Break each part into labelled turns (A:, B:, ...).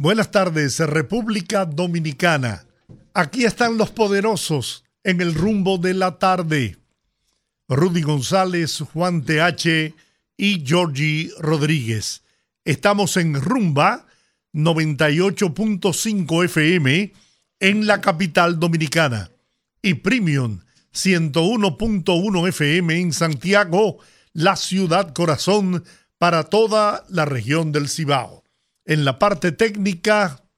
A: Buenas tardes, República Dominicana. Aquí están los poderosos en el rumbo de la tarde. Rudy González, Juan TH y Georgie Rodríguez. Estamos en Rumba 98.5 FM en la capital dominicana y Premium 101.1 FM en Santiago, la ciudad corazón para toda la región del Cibao. En la parte técnica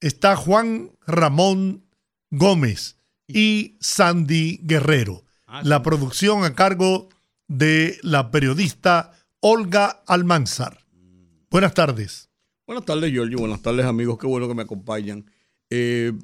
A: está Juan Ramón Gómez y Sandy Guerrero. Ah, la producción a cargo de la periodista Olga Almanzar. Buenas tardes.
B: Buenas tardes, Giorgio. Buenas tardes, amigos. Qué bueno que me acompañan. Eh,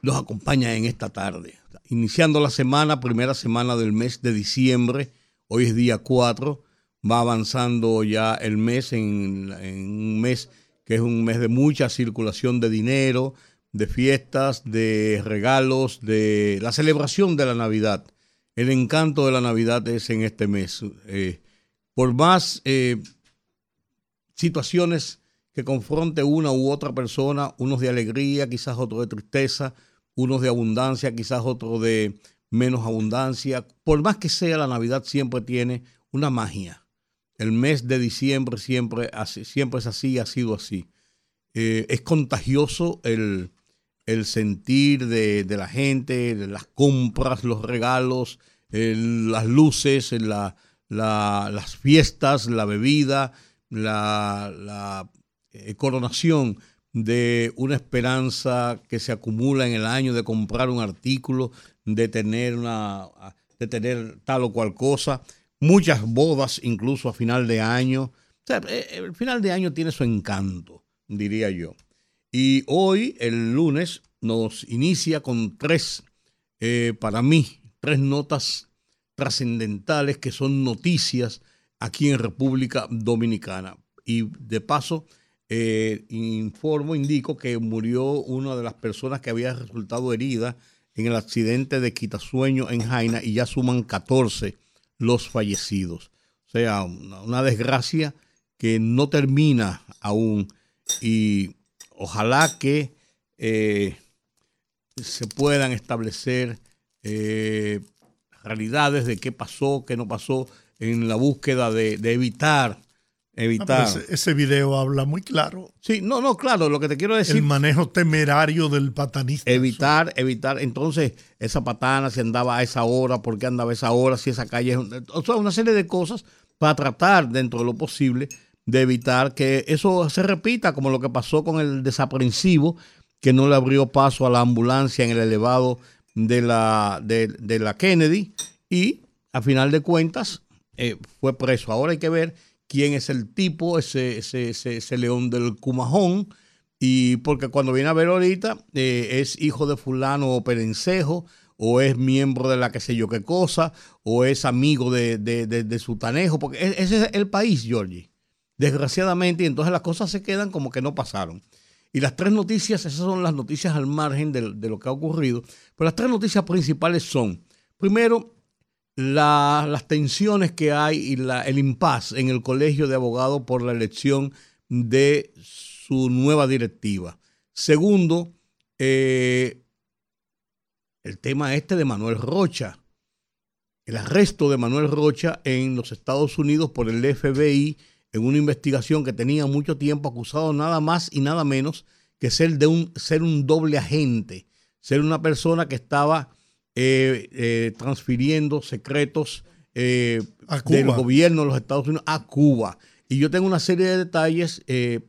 B: los acompaña en esta tarde. Iniciando la semana, primera semana del mes de diciembre. Hoy es día 4 va avanzando ya el mes en, un mes que es un mes de mucha circulación de dinero, de fiestas, de regalos, de la celebración de la Navidad. El encanto de la Navidad es en este mes. Eh, por más eh, situaciones que confronte una u otra persona, unos de alegría, quizás otros de tristeza, unos de abundancia, quizás otros de menos abundancia, por más que sea la Navidad siempre tiene una magia el mes de diciembre siempre, siempre es así, ha sido así. Eh, es contagioso el, sentir de, la gente, de las compras, los regalos, las luces, las fiestas, la bebida, la, eh, coronación de una esperanza que se acumula en el año de comprar un artículo, de tener, una, de tener tal o cual cosa muchas bodas incluso a final de año. Sea, eh, el final de año tiene su encanto, diría yo. Y hoy, el lunes, nos inicia con tres, eh, para mí, tres notas trascendentales que son noticias aquí en República Dominicana. Y de paso, eh, informo, indico que murió una de las personas que había resultado herida en el accidente de Quitasueño en Jaina y ya suman 14 los fallecidos. O sea, una, desgracia que no termina aún y ojalá que eh, se puedan establecer eh, realidades de qué pasó, qué no pasó en la búsqueda de evitar Evitar.
A: ese, video habla muy claro.
B: Sí, no, no, claro, lo que te quiero decir.
A: El manejo temerario del patanista.
B: Evitar, evitar. Entonces, esa patana, si andaba a esa hora, por qué andaba a esa hora, si esa calle. O sea, una serie de cosas para tratar, dentro de lo posible, de evitar que eso se repita, como lo que pasó con el desaprensivo, que no le abrió paso a la ambulancia en el elevado de la, de, la Kennedy y, a final de cuentas, eh, fue preso. Ahora hay que ver quién es el tipo, ese, ese, ese, león del Cumajón, y porque cuando viene a ver ahorita eh, es hijo de fulano o perencejo, o es miembro de la que sé yo qué cosa, o es amigo de, de, de, su tanejo, porque e, ese es el país, Georgie. Desgraciadamente, y entonces las cosas se quedan como que no pasaron. Y las tres noticias, esas son las noticias al margen de, de lo que ha ocurrido, pero las tres noticias principales son, primero, las tensiones que hay y la, el impas en el Colegio de Abogados por la elección de su nueva directiva. Segundo, eh, el tema este de Manuel Rocha, el arresto de Manuel Rocha en los Estados Unidos por el FBI en una investigación que tenía mucho tiempo acusado nada más y nada menos que ser, de un, ser un doble agente, ser una persona que estaba eh, eh, transfiriendo secretos eh, del gobierno de los Estados Unidos a Cuba. Y yo tengo una serie de detalles,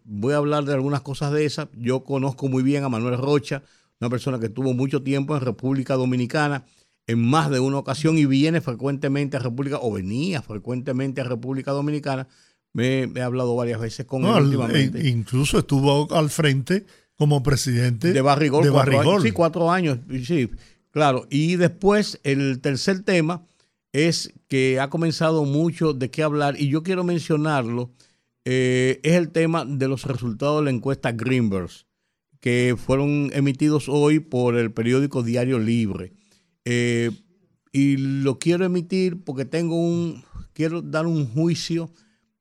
B: voy a hablar de algunas cosas de esas. Yo conozco muy bien a Manuel Rocha, una persona que estuvo mucho tiempo en República Dominicana en más de una ocasión y viene frecuentemente a República, o venía frecuentemente a República Dominicana me he hablado varias veces con él últimamente.
A: incluso estuvo al frente como presidente
B: de Barrigol, de Barrigol. sí, cuatro años, sí, claro. Y después el tercer tema es que ha comenzado mucho de qué hablar y yo quiero mencionarlo, eh, es el tema de los resultados de la encuesta Greenberg, que fueron emitidos hoy por el periódico Diario Libre. Eh, y lo quiero emitir porque tengo un, quiero dar un juicio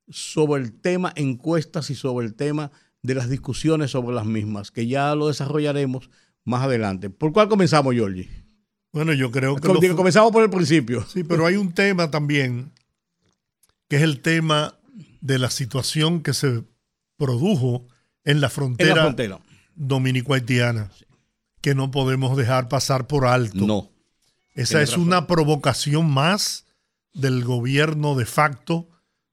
B: sobre el tema encuestas y sobre el tema de las discusiones sobre las mismas, que ya lo desarrollaremos más adelante. ¿Por cuál comenzamos, Giorgi?
A: Bueno, yo creo que...
B: comenzamos por el principio.
A: Sí, pero hay un tema también, que es el tema de la situación que se produjo en la frontera, dominico-haitiana, que no podemos dejar pasar por alto.
B: No.
A: Esa es una provocación más del gobierno de facto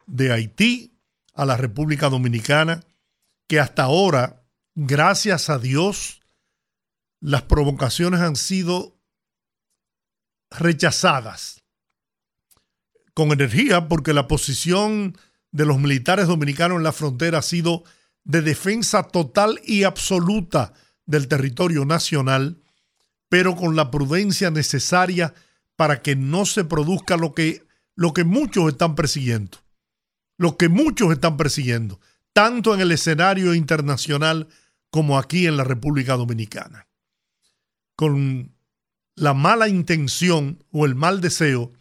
A: de Haití a la República Dominicana, que hasta ahora, gracias a Dios, las provocaciones han sido rechazadas con energía porque la posición de los militares dominicanos en la frontera ha sido de defensa total y absoluta del territorio nacional, pero con la prudencia necesaria para que no se produzca lo que, lo que muchos están persiguiendo, lo que muchos están persiguiendo, tanto en el escenario internacional como aquí en la República Dominicana. Con la mala intención o el mal deseo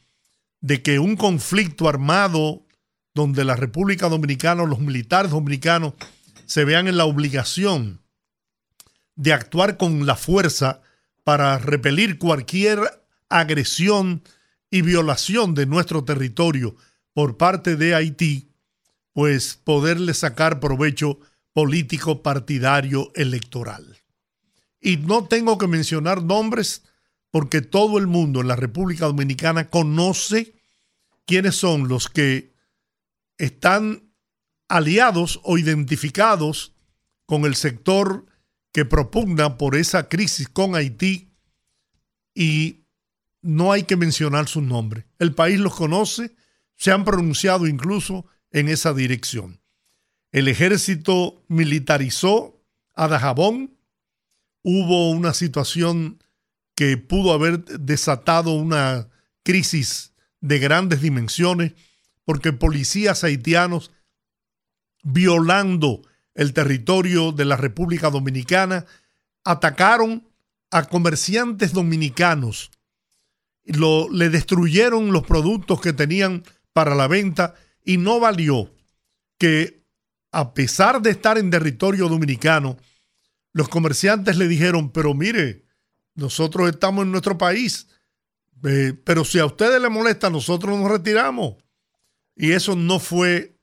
A: de que un conflicto armado donde la República Dominicana, los militares dominicanos, se vean en la obligación de actuar con la fuerza para repelir cualquier agresión y violación de nuestro territorio por parte de Haití, pues poderle sacar provecho político partidario electoral. Y no tengo que mencionar nombres porque todo el mundo en la República Dominicana conoce quiénes son los que están aliados o identificados con el sector que propugna por esa crisis con Haití y no hay que mencionar su nombre. El país los conoce, se han pronunciado incluso en esa dirección. El ejército militarizó a Dajabón, hubo una situación que pudo haber desatado una crisis de grandes dimensiones porque policías haitianos violando el territorio de la República Dominicana atacaron a comerciantes dominicanos, lo, le destruyeron los productos que tenían para la venta y no valió que a pesar de estar en territorio dominicano, los comerciantes le dijeron, pero mire, nosotros estamos en nuestro país, eh, pero si a ustedes les molesta, nosotros nos retiramos. Y eso no fue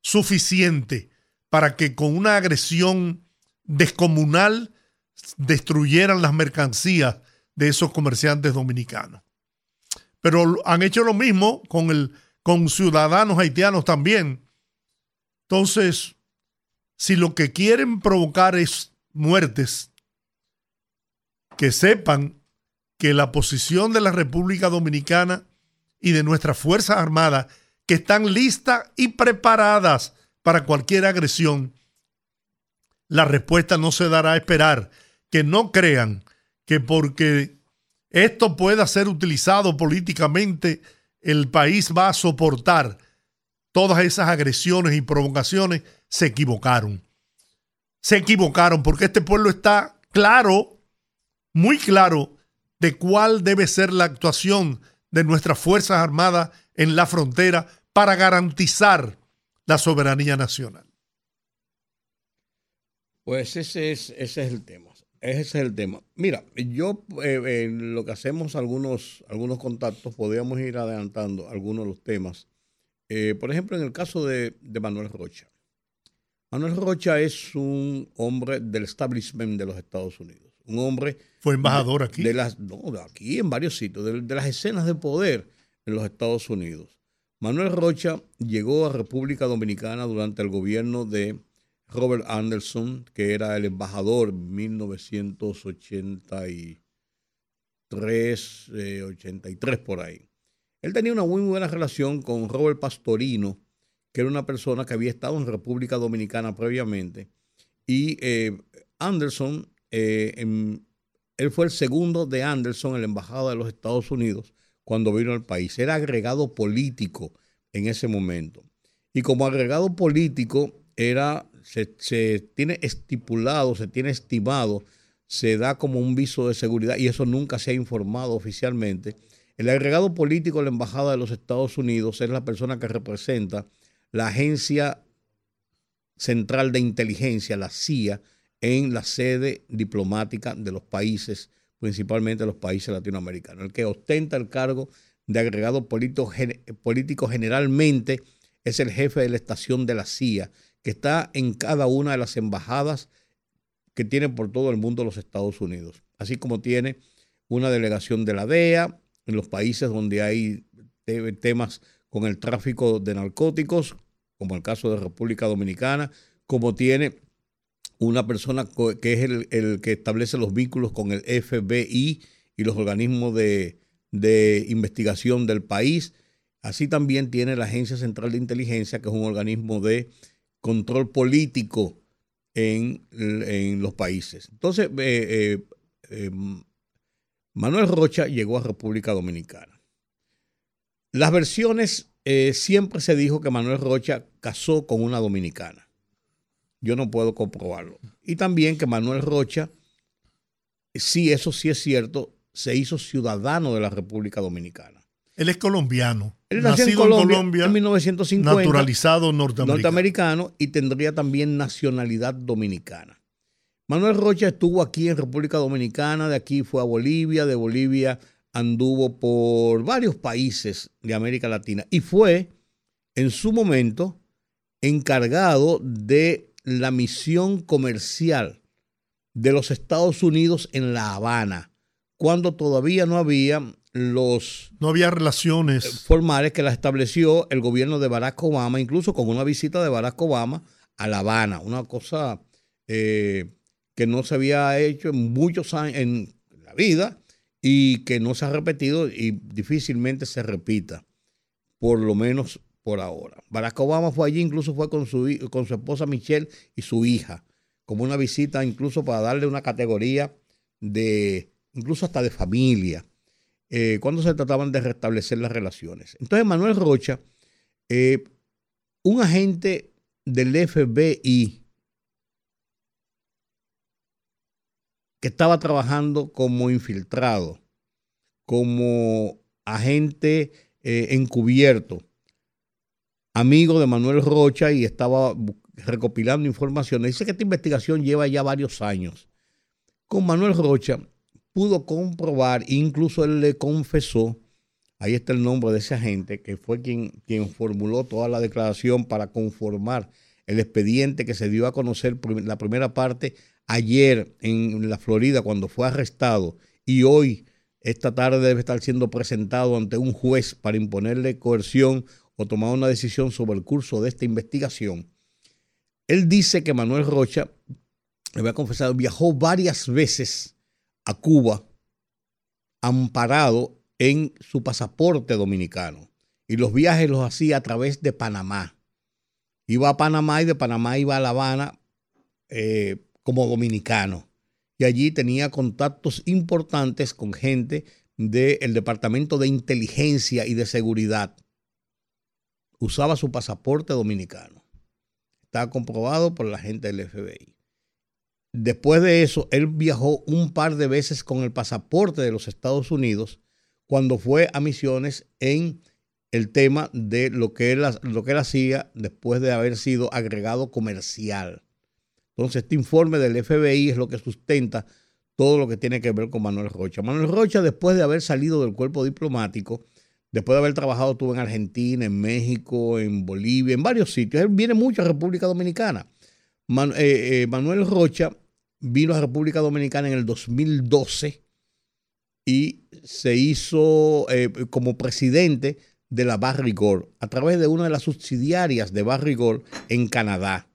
A: suficiente para que con una agresión descomunal destruyeran las mercancías de esos comerciantes dominicanos. Pero han hecho lo mismo con, el, con ciudadanos haitianos también. Entonces, si lo que quieren provocar es muertes, que sepan que la posición de la República Dominicana y de nuestras Fuerzas Armadas, que están listas y preparadas para cualquier agresión, la respuesta no se dará a esperar. Que no crean que porque esto pueda ser utilizado políticamente, el país va a soportar todas esas agresiones y provocaciones. Se equivocaron. Se equivocaron porque este pueblo está claro muy claro de cuál debe ser la actuación de nuestras Fuerzas Armadas en la frontera para garantizar la soberanía nacional.
B: Pues ese es, ese es el tema. Ese es el tema. Mira, yo eh, en lo que hacemos algunos, algunos contactos, podríamos ir adelantando algunos de los temas. Eh, por ejemplo, en el caso de, de Manuel Rocha. Manuel Rocha es un hombre del establishment de los Estados Unidos un hombre...
A: Fue embajador aquí.
B: De las, no, aquí en varios sitios, de, las escenas de poder en los Estados Unidos. Manuel Rocha llegó a República Dominicana durante el gobierno de Robert Anderson, que era el embajador en 1983, 83 eh, por ahí. Él tenía una muy buena relación con Robert Pastorino, que era una persona que había estado en República Dominicana previamente. Y eh, Anderson, eh, él fue el segundo de Anderson en la Embajada de los Estados Unidos cuando vino al país. Era agregado político en ese momento. Y como agregado político, era, se, se tiene estipulado, se tiene estimado, se da como un viso de seguridad y eso nunca se ha informado oficialmente. El agregado político de la Embajada de los Estados Unidos es la persona que representa la Agencia Central de Inteligencia, la CIA, en la sede diplomática de los países, principalmente los países latinoamericanos. El que ostenta el cargo de agregado político, generalmente es el jefe de la estación de la CIA, que está en cada una de las embajadas que tiene por todo el mundo los Estados Unidos, así como tiene una delegación de la DEA en los países donde hay temas con el tráfico de narcóticos, como el caso de República Dominicana, como tiene una persona que es el, que establece los vínculos con el FBI y los organismos de, investigación del país. Así también tiene la Agencia Central de Inteligencia, que es un organismo de control político en, los países. Entonces, eh, eh, eh, Manuel Rocha llegó a República Dominicana. Las versiones siempre se dijo que Manuel Rocha casó con una dominicana. Yo no puedo comprobarlo. Y también que Manuel Rocha, sí, eso sí es cierto, se hizo ciudadano de la República Dominicana.
A: Él es colombiano.
B: Él nació en Colombia, en 1950.
A: Naturalizado norteamericano.
B: norteamericano y tendría también nacionalidad dominicana. Manuel Rocha estuvo aquí en República Dominicana, de aquí fue a Bolivia, de Bolivia anduvo por varios países de América Latina y fue en su momento encargado de la misión comercial de los Estados Unidos en La Habana, cuando todavía no había los...
A: No había relaciones.
B: eh, formales que las estableció el gobierno de Barack Obama, incluso con una visita de Barack Obama a La Habana, una cosa eh, que no se había hecho en muchos años en la vida y que no se ha repetido y difícilmente se repita, por lo menos por ahora. Barack Obama fue allí, incluso fue con su, con su esposa Michelle y su hija, como una visita incluso para darle una categoría de, incluso hasta de familia, eh, cuando se trataban de restablecer las relaciones. Entonces Manuel Rocha, eh, un agente del FBI, que estaba trabajando como infiltrado, como agente eh, encubierto, amigo de Manuel Rocha y estaba recopilando informaciones. Dice que esta investigación lleva ya varios años. Con Manuel Rocha pudo comprobar, incluso él le confesó, ahí está el nombre de ese agente, que fue quien, quien formuló toda la declaración para conformar el expediente que se dio a conocer la primera parte ayer en la Florida cuando fue arrestado y hoy, esta tarde, debe estar siendo presentado ante un juez para imponerle coerción o tomar una decisión sobre el curso de esta investigación. Él dice que Manuel Rocha, le voy a confesar, viajó varias veces a Cuba amparado en su pasaporte dominicano y los viajes los hacía a través de Panamá. Iba a Panamá y de Panamá iba a La Habana eh, como dominicano. Y allí tenía contactos importantes con gente del Departamento de Inteligencia y de Seguridad. Usaba su pasaporte dominicano. Está comprobado por la gente del FBI. Después de eso, él viajó un par de veces con el pasaporte de los Estados Unidos cuando fue a misiones en el tema de lo que él, lo que él hacía después de haber sido agregado comercial. Entonces, este informe del FBI es lo que sustenta todo lo que tiene que ver con Manuel Rocha. Manuel Rocha, después de haber salido del cuerpo diplomático, después de haber trabajado, estuvo en Argentina, en México, en Bolivia, en varios sitios. Él viene mucho a República Dominicana. Eh, eh, Manuel Rocha vino a República Dominicana en el 2012 y se hizo eh, como presidente de la Barrigol a través de una de las subsidiarias de Barrigol en Canadá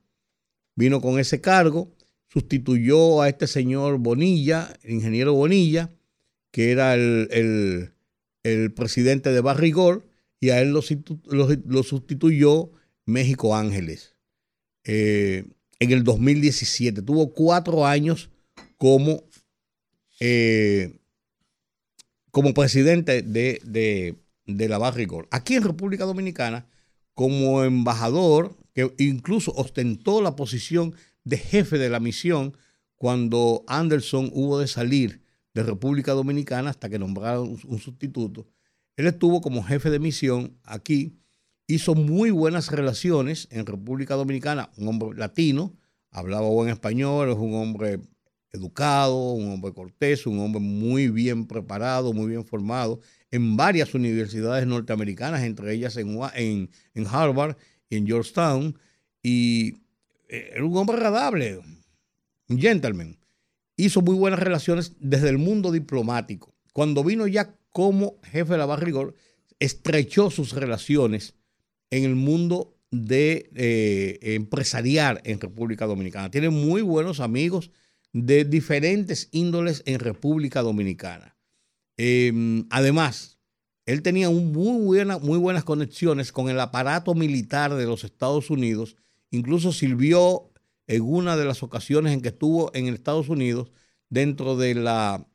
B: vino con ese cargo, sustituyó a este señor Bonilla, el ingeniero Bonilla, que era el, presidente de Barrigol, y a él lo, sustituyó México Ángeles eh, en el 2017. Tuvo cuatro años como, eh, como presidente de, de, de la Barrigol. Aquí en República Dominicana, como embajador, que incluso ostentó la posición de jefe de la misión cuando Anderson hubo de salir de República Dominicana hasta que nombraron un sustituto. Él estuvo como jefe de misión aquí, hizo muy buenas relaciones en República Dominicana, un hombre latino, hablaba buen español, es un hombre educado, un hombre cortés, un hombre muy bien preparado, muy bien formado en varias universidades norteamericanas, entre ellas en, en, Harvard y en Georgetown, y eh, era un hombre agradable, un gentleman. Hizo muy buenas relaciones desde el mundo diplomático. Cuando vino ya como jefe de la Barrigol, estrechó sus relaciones en el mundo de eh, empresarial en República Dominicana. Tiene muy buenos amigos de diferentes índoles en República Dominicana. Em, además, él tenía muy, muy buenas conexiones con el aparato militar de los Estados Unidos. Incluso sirvió en una de las ocasiones en que estuvo en Estados Unidos dentro de, la,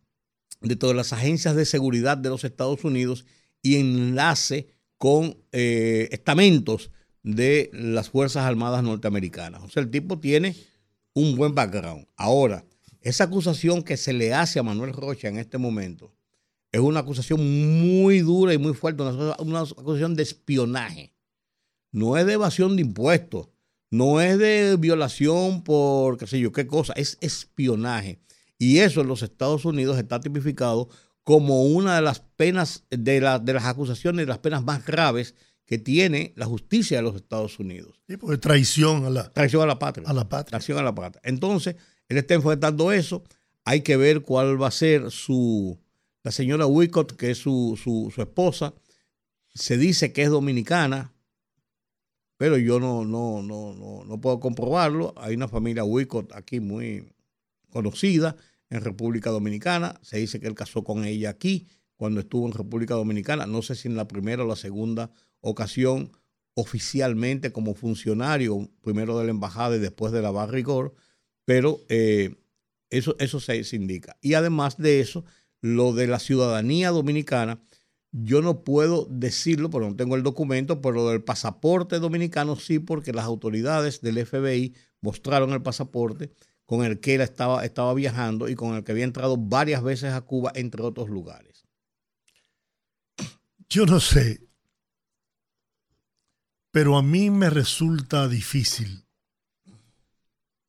B: las agencias de seguridad de los Estados Unidos y enlace con eh, estamentos de las Fuerzas Armadas norteamericanas. O sea, el tipo tiene un buen background. Ahora, esa acusación que se le hace a Manuel Rocha en este momento es una acusación muy dura y muy fuerte, una, acusación de espionaje. No es de evasión de impuestos, no es de violación por qué sé yo qué cosa, es espionaje. Y eso en los Estados Unidos está tipificado como una de las penas, de, de las acusaciones, de las penas más graves que tiene la justicia de los Estados Unidos.
A: Sí, porque traición a la,
B: traición a la patria.
A: A la patria.
B: Traición a la patria. Entonces, él está enfrentando eso. Hay que ver cuál va a ser su, la señora Wicott, que es su, su, esposa, se dice que es dominicana, pero yo no, no, no, no, puedo comprobarlo. Hay una familia Wicott aquí muy conocida en República Dominicana. Se dice que él casó con ella aquí cuando estuvo en República Dominicana. No sé si en la primera o la segunda ocasión oficialmente como funcionario, primero de la embajada y después de la Barrigor, pero eh, eso, eso se indica. Y además de eso, lo de la ciudadanía dominicana, yo no puedo decirlo porque no tengo el documento, pero lo del pasaporte dominicano sí, porque las autoridades del FBI mostraron el pasaporte con el que él estaba, estaba viajando y con el que había entrado varias veces a Cuba, entre otros lugares.
A: Yo no sé, pero a mí me resulta difícil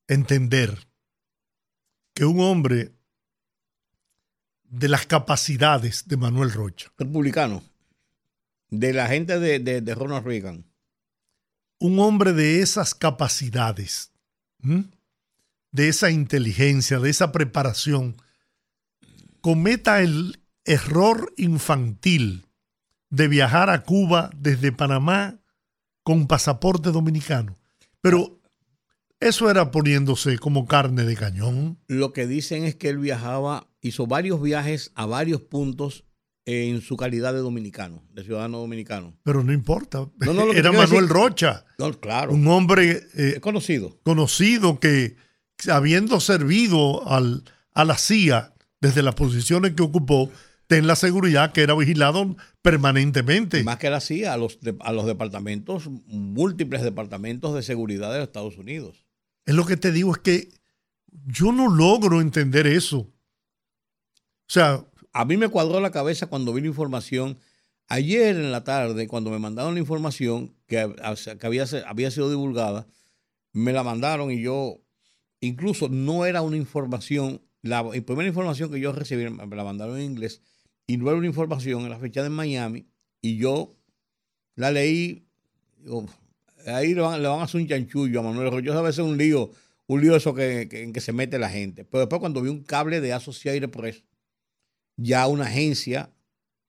A: entender que un hombre de las capacidades de Manuel Rocha.
B: Republicano. De la gente de, Ronald Reagan.
A: Un hombre de esas capacidades, de esa inteligencia, de esa preparación, cometa el error infantil de viajar a Cuba desde Panamá con pasaporte dominicano. Pero eso era poniéndose como carne de cañón.
B: Lo que dicen es que él viajaba hizo varios viajes a varios puntos en su calidad de dominicano, de ciudadano dominicano.
A: Pero no importa. Era Manuel Rocha.
B: claro.
A: Un hombre
B: eh, conocido.
A: Conocido que, habiendo servido al, a la CIA desde las posiciones que ocupó, ten la seguridad que era vigilado permanentemente.
B: Más que la CIA, a los, a los departamentos, múltiples departamentos de seguridad de los Estados Unidos.
A: Es lo que te digo, es que yo no logro entender eso. O sea,
B: a mí me cuadró la cabeza cuando vi la información. Ayer en la tarde, cuando me mandaron la información que, había, había sido divulgada, me la mandaron y yo, incluso no era una información, la, primera información que yo recibí me la mandaron en inglés y no era una información en la fecha de Miami y yo la leí, ahí le van, a hacer un chanchullo a Manuel Rojo. a veces un lío, un lío eso que, en que se mete la gente. Pero después cuando vi un cable de Associated Press, ya una agencia,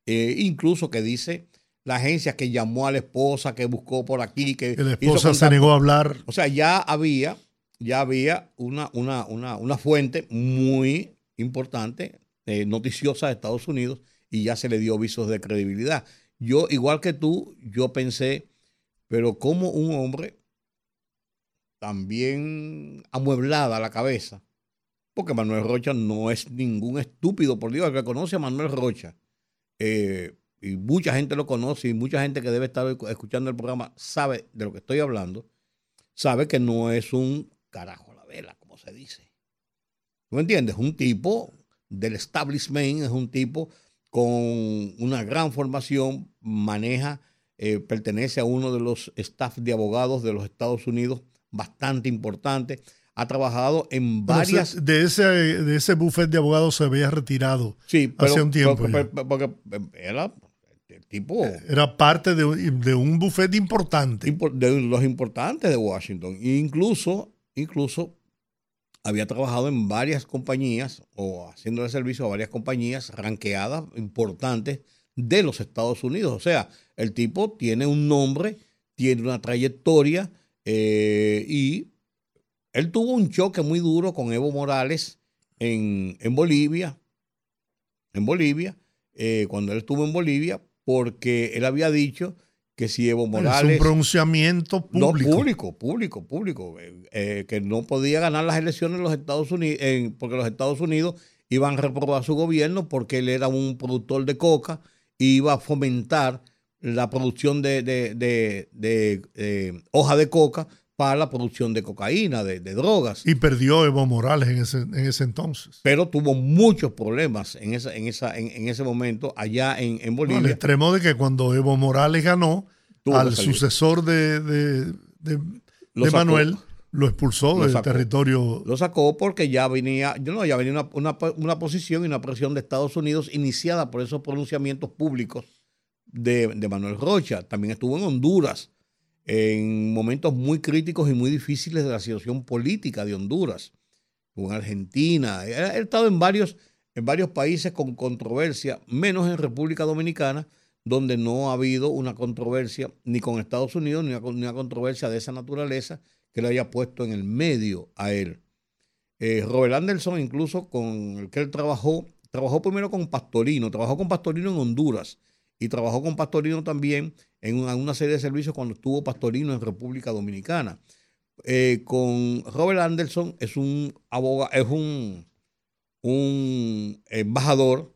B: eh, incluso que dice la agencia que llamó a la esposa, que buscó por aquí, que...
A: la esposa se negó a hablar.
B: O sea, ya había, ya había una, una, una, fuente muy importante, eh, noticiosa de Estados Unidos, y ya se le dio visos de credibilidad. Yo, igual que tú, yo pensé, pero como un hombre también amueblada la cabeza, porque Manuel Rocha no es ningún estúpido, por Dios, el que conoce a Manuel Rocha, eh, y mucha gente lo conoce, y mucha gente que debe estar escuchando el programa sabe de lo que estoy hablando, sabe que no es un carajo a la vela, como se dice. ¿Tú me entiendes? Un tipo del establishment, es un tipo con una gran formación, maneja, eh, pertenece a uno de los staff de abogados de los Estados Unidos bastante importante. Ha trabajado en varias.
A: de ese, de ese buffet de abogados se había retirado sí, hace un tiempo.
B: Porque, era el tipo.
A: Era parte de, un buffet importante.
B: De los importantes de Washington. incluso, incluso había trabajado en varias compañías o haciéndole servicio a varias compañías ranqueadas importantes de los Estados Unidos. O sea, el tipo tiene un nombre, tiene una trayectoria eh, y él tuvo un choque muy duro con Evo Morales en, Bolivia, en Bolivia, eh, cuando él estuvo en Bolivia, porque él había dicho que si Evo Morales...
A: Es un pronunciamiento público.
B: No, público, público, público. Eh, que no podía ganar las elecciones en los Estados Unidos, porque los Estados Unidos iban a reprobar su gobierno porque él era un productor de coca y iba a fomentar la producción de, de, hoja de coca para la producción de cocaína, de, drogas.
A: Y perdió Evo Morales en ese, en ese entonces.
B: Pero tuvo muchos problemas en, esa, en, esa, en, ese momento allá en, en Bolivia. al
A: extremo de que cuando Evo Morales ganó, al sucesor de, de, Manuel lo expulsó del territorio.
B: Lo sacó porque ya venía, yo no, ya venía una, una, una, posición y una presión de Estados Unidos iniciada por esos pronunciamientos públicos de, de Manuel Rocha. También estuvo en Honduras en momentos muy críticos y muy difíciles de la situación política de Honduras, en Argentina. He, estado en varios, en varios países con controversia, menos en República Dominicana, donde no ha habido una controversia ni con Estados Unidos, ni una, controversia de esa naturaleza que le haya puesto en el medio a él. Eh, Robert Anderson, incluso con el que él trabajó, trabajó primero con Pastorino, trabajó con Pastorino en Honduras y trabajó con Pastorino también en una, serie de servicios cuando estuvo Pastorino en República Dominicana. Eh, con Robert Anderson es un abogado, es un, embajador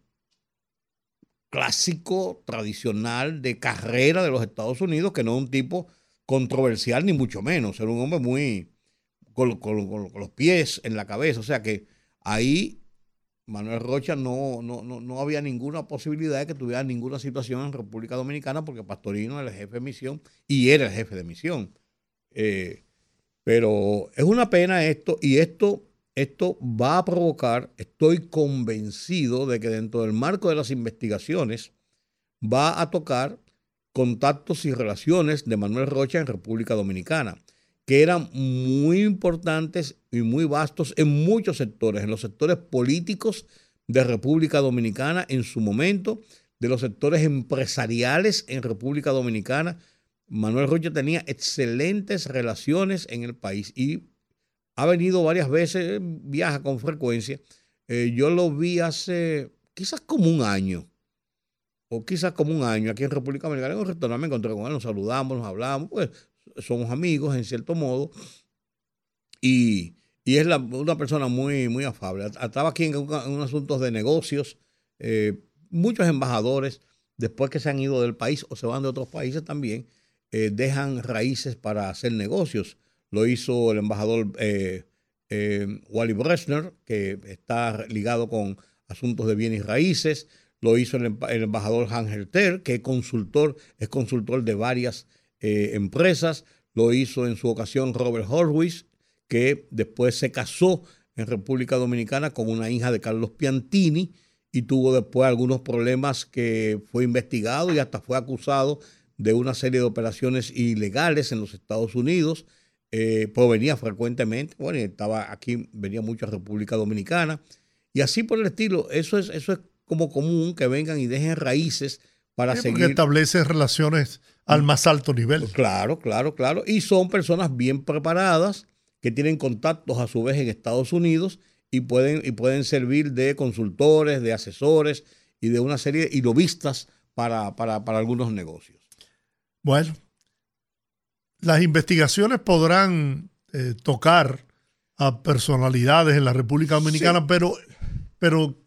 B: clásico, tradicional, de carrera de los Estados Unidos, que no es un tipo controversial ni mucho menos, era un hombre muy con, con los pies en la cabeza, o sea que ahí Manuel Rocha no, no, no, había ninguna posibilidad de que tuviera ninguna situación en República Dominicana porque Pastorino era el jefe de misión y era el jefe de misión. Eh, pero es una pena esto y esto, esto va a provocar, estoy convencido de que dentro del marco de las investigaciones va a tocar contactos y relaciones de Manuel Rocha en República Dominicana que eran muy importantes y muy vastos en muchos sectores, en los sectores políticos de República Dominicana en su momento, de los sectores empresariales en República Dominicana. Manuel Rocha tenía excelentes relaciones en el país y ha venido varias veces, viaja con frecuencia. Eh, yo lo vi hace quizás como un año, o quizás como un año aquí en República Dominicana. En un restaurante me encontré con él, nos saludamos, nos hablamos, pues somos amigos en cierto modo, y, es una persona muy, muy afable. Estaba aquí en, un, asuntos de negocios, eh, muchos embajadores, después que se han ido del país o se van de otros países también, eh, dejan raíces para hacer negocios. Lo hizo el embajador eh, Wally Bresner, que está ligado con asuntos de bienes y raíces. Lo hizo el, embajador Hans Ter, que es consultor, es consultor de varias eh, empresas. Lo hizo en su ocasión Robert Horwitz, que después se casó en República Dominicana con una hija de Carlos Piantini y tuvo después algunos problemas que fue investigado y hasta fue acusado de una serie de operaciones ilegales en los Estados Unidos. Eh, provenía frecuentemente, bueno, estaba aquí, venía mucho a República Dominicana y así por el estilo. Eso es, eso es como común que vengan y dejen raíces para seguir.
A: establece relaciones al más alto nivel.
B: Claro, claro, claro. Y son personas bien preparadas que tienen contactos a su vez en Estados Unidos y pueden, y pueden servir de consultores, de asesores y de una serie y lobistas para, para, para algunos negocios.
A: Bueno, las investigaciones podrán eh, tocar a personalidades en la República Dominicana, pero, pero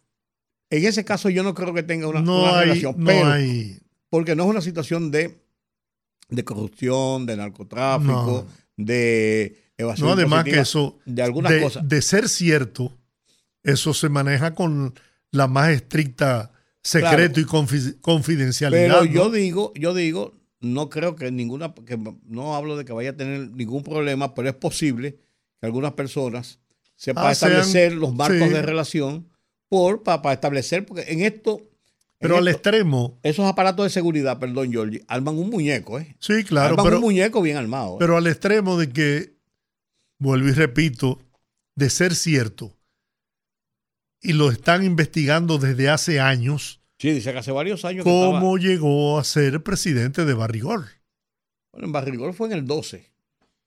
B: en ese caso yo no creo que tenga una,
A: no hay, relación, no hay...
B: porque no es una situación de, de corrupción, de narcotráfico, de evasión.
A: No, además que eso,
B: de algunas cosas.
A: De ser cierto, eso se maneja con la más estricta secreto y confidencialidad.
B: Pero yo digo, yo digo, no creo que ninguna, que no hablo de que vaya a tener ningún problema, pero es posible que algunas personas sepan ah, establecer los marcos de relación por para, establecer, porque en esto
A: pero al extremo.
B: Esos aparatos de seguridad, perdón, Georgie, arman un muñeco, ¿eh?
A: Sí, claro.
B: Arman un muñeco bien armado. ¿eh?
A: Pero al extremo de que, vuelvo y repito, de ser cierto, y lo están investigando desde hace años.
B: Sí, dice que hace varios años.
A: ¿Cómo llegó a ser presidente de Barrigol?
B: Bueno, en Barrigol fue en el 12,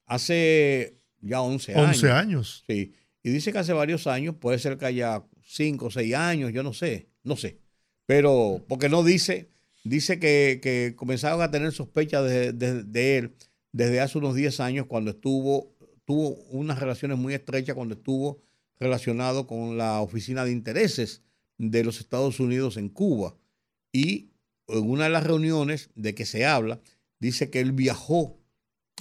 B: hace ya 11 años.
A: 11 años.
B: Sí, y dice que hace varios años, puede ser que haya 5 o 6 años, yo no sé, no sé. Pero, porque no dice, dice que, que comenzaron a tener sospechas de, de, él desde hace unos 10 años cuando estuvo, tuvo unas relaciones muy estrechas cuando estuvo relacionado con la Oficina de Intereses de los Estados Unidos en Cuba. Y en una de las reuniones de que se habla, dice que él viajó